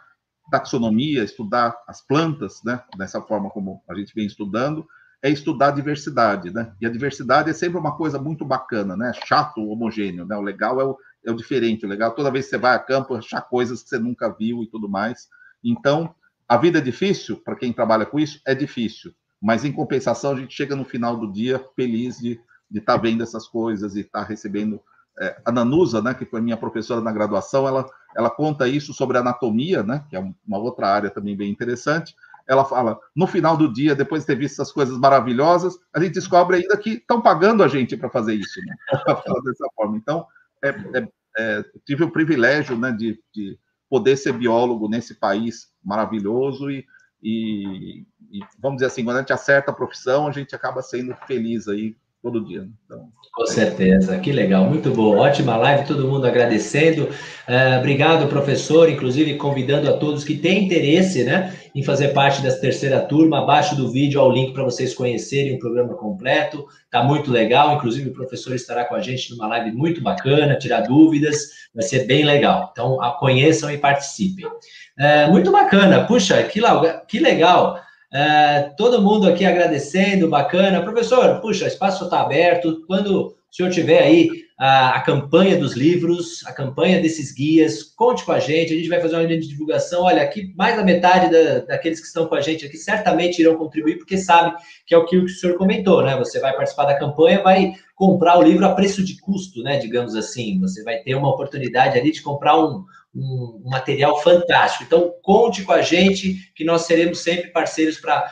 taxonomia, estudar as plantas, né, dessa forma como a gente vem estudando, é estudar a diversidade, né? E a diversidade é sempre uma coisa muito bacana, né? Chato, homogêneo, né? O legal é o, é o diferente, o legal toda vez que você vai a campo achar coisas que você nunca viu e tudo mais. Então, a vida é difícil para quem trabalha com isso, é difícil, mas em compensação a gente chega no final do dia feliz de de estar tá vendo essas coisas e estar tá recebendo é, a Nanusa, né, que foi minha professora na graduação, ela, ela conta isso sobre anatomia, né, que é uma outra área também bem interessante. Ela fala, no final do dia, depois de ter visto essas coisas maravilhosas, a gente descobre ainda que estão pagando a gente para fazer isso, né, dessa forma. Então, é, é, é, tive o privilégio né, de, de poder ser biólogo nesse país maravilhoso e, e, e, vamos dizer assim, quando a gente acerta a profissão, a gente acaba sendo feliz aí todo dia. Né? Então, Com certeza, que legal, muito bom, ótima live, todo mundo agradecendo. Uh, obrigado, professor, inclusive convidando a todos que têm interesse né, em fazer parte dessa terceira turma. Abaixo do vídeo há o link para vocês conhecerem o programa completo, tá muito legal. Inclusive, o professor estará com a gente numa live muito bacana, tirar dúvidas, vai ser bem legal. Então, conheçam e participem. Uh, muito bacana, puxa, que, que legal. É, todo mundo aqui agradecendo, bacana. Professor, puxa, o espaço está aberto. Quando o senhor tiver aí a, a, campanha dos livros, a campanha desses guias, conte com a gente. A gente vai fazer uma linha de divulgação. Olha, aqui mais da metade da, daqueles que estão com a gente aqui certamente irão contribuir, porque sabe que é o que o senhor comentou, né? Você vai participar da campanha, vai comprar o livro a preço de custo, né? Digamos assim. Você vai ter uma oportunidade ali de comprar um, um, um material fantástico. Então, conte com a gente, que nós seremos sempre parceiros para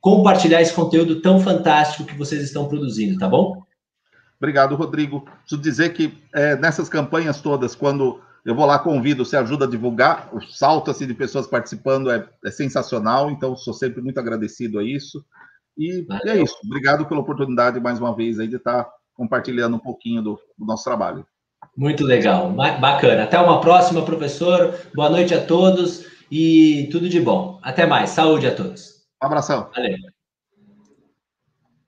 compartilhar esse conteúdo tão fantástico que vocês estão produzindo, tá bom? Obrigado, Rodrigo. Preciso dizer que é, nessas campanhas todas, quando Eu vou lá, convido, você ajuda a divulgar. O salto assim, de pessoas participando é, é sensacional, então sou sempre muito agradecido a isso. E, e, é isso. Obrigado pela oportunidade, mais uma vez, aí, de estar compartilhando um pouquinho do, do nosso trabalho. Muito legal, bacana. Até uma próxima, professor. Boa noite a todos e tudo de bom. Até mais. Saúde a todos. Um abração. Valeu.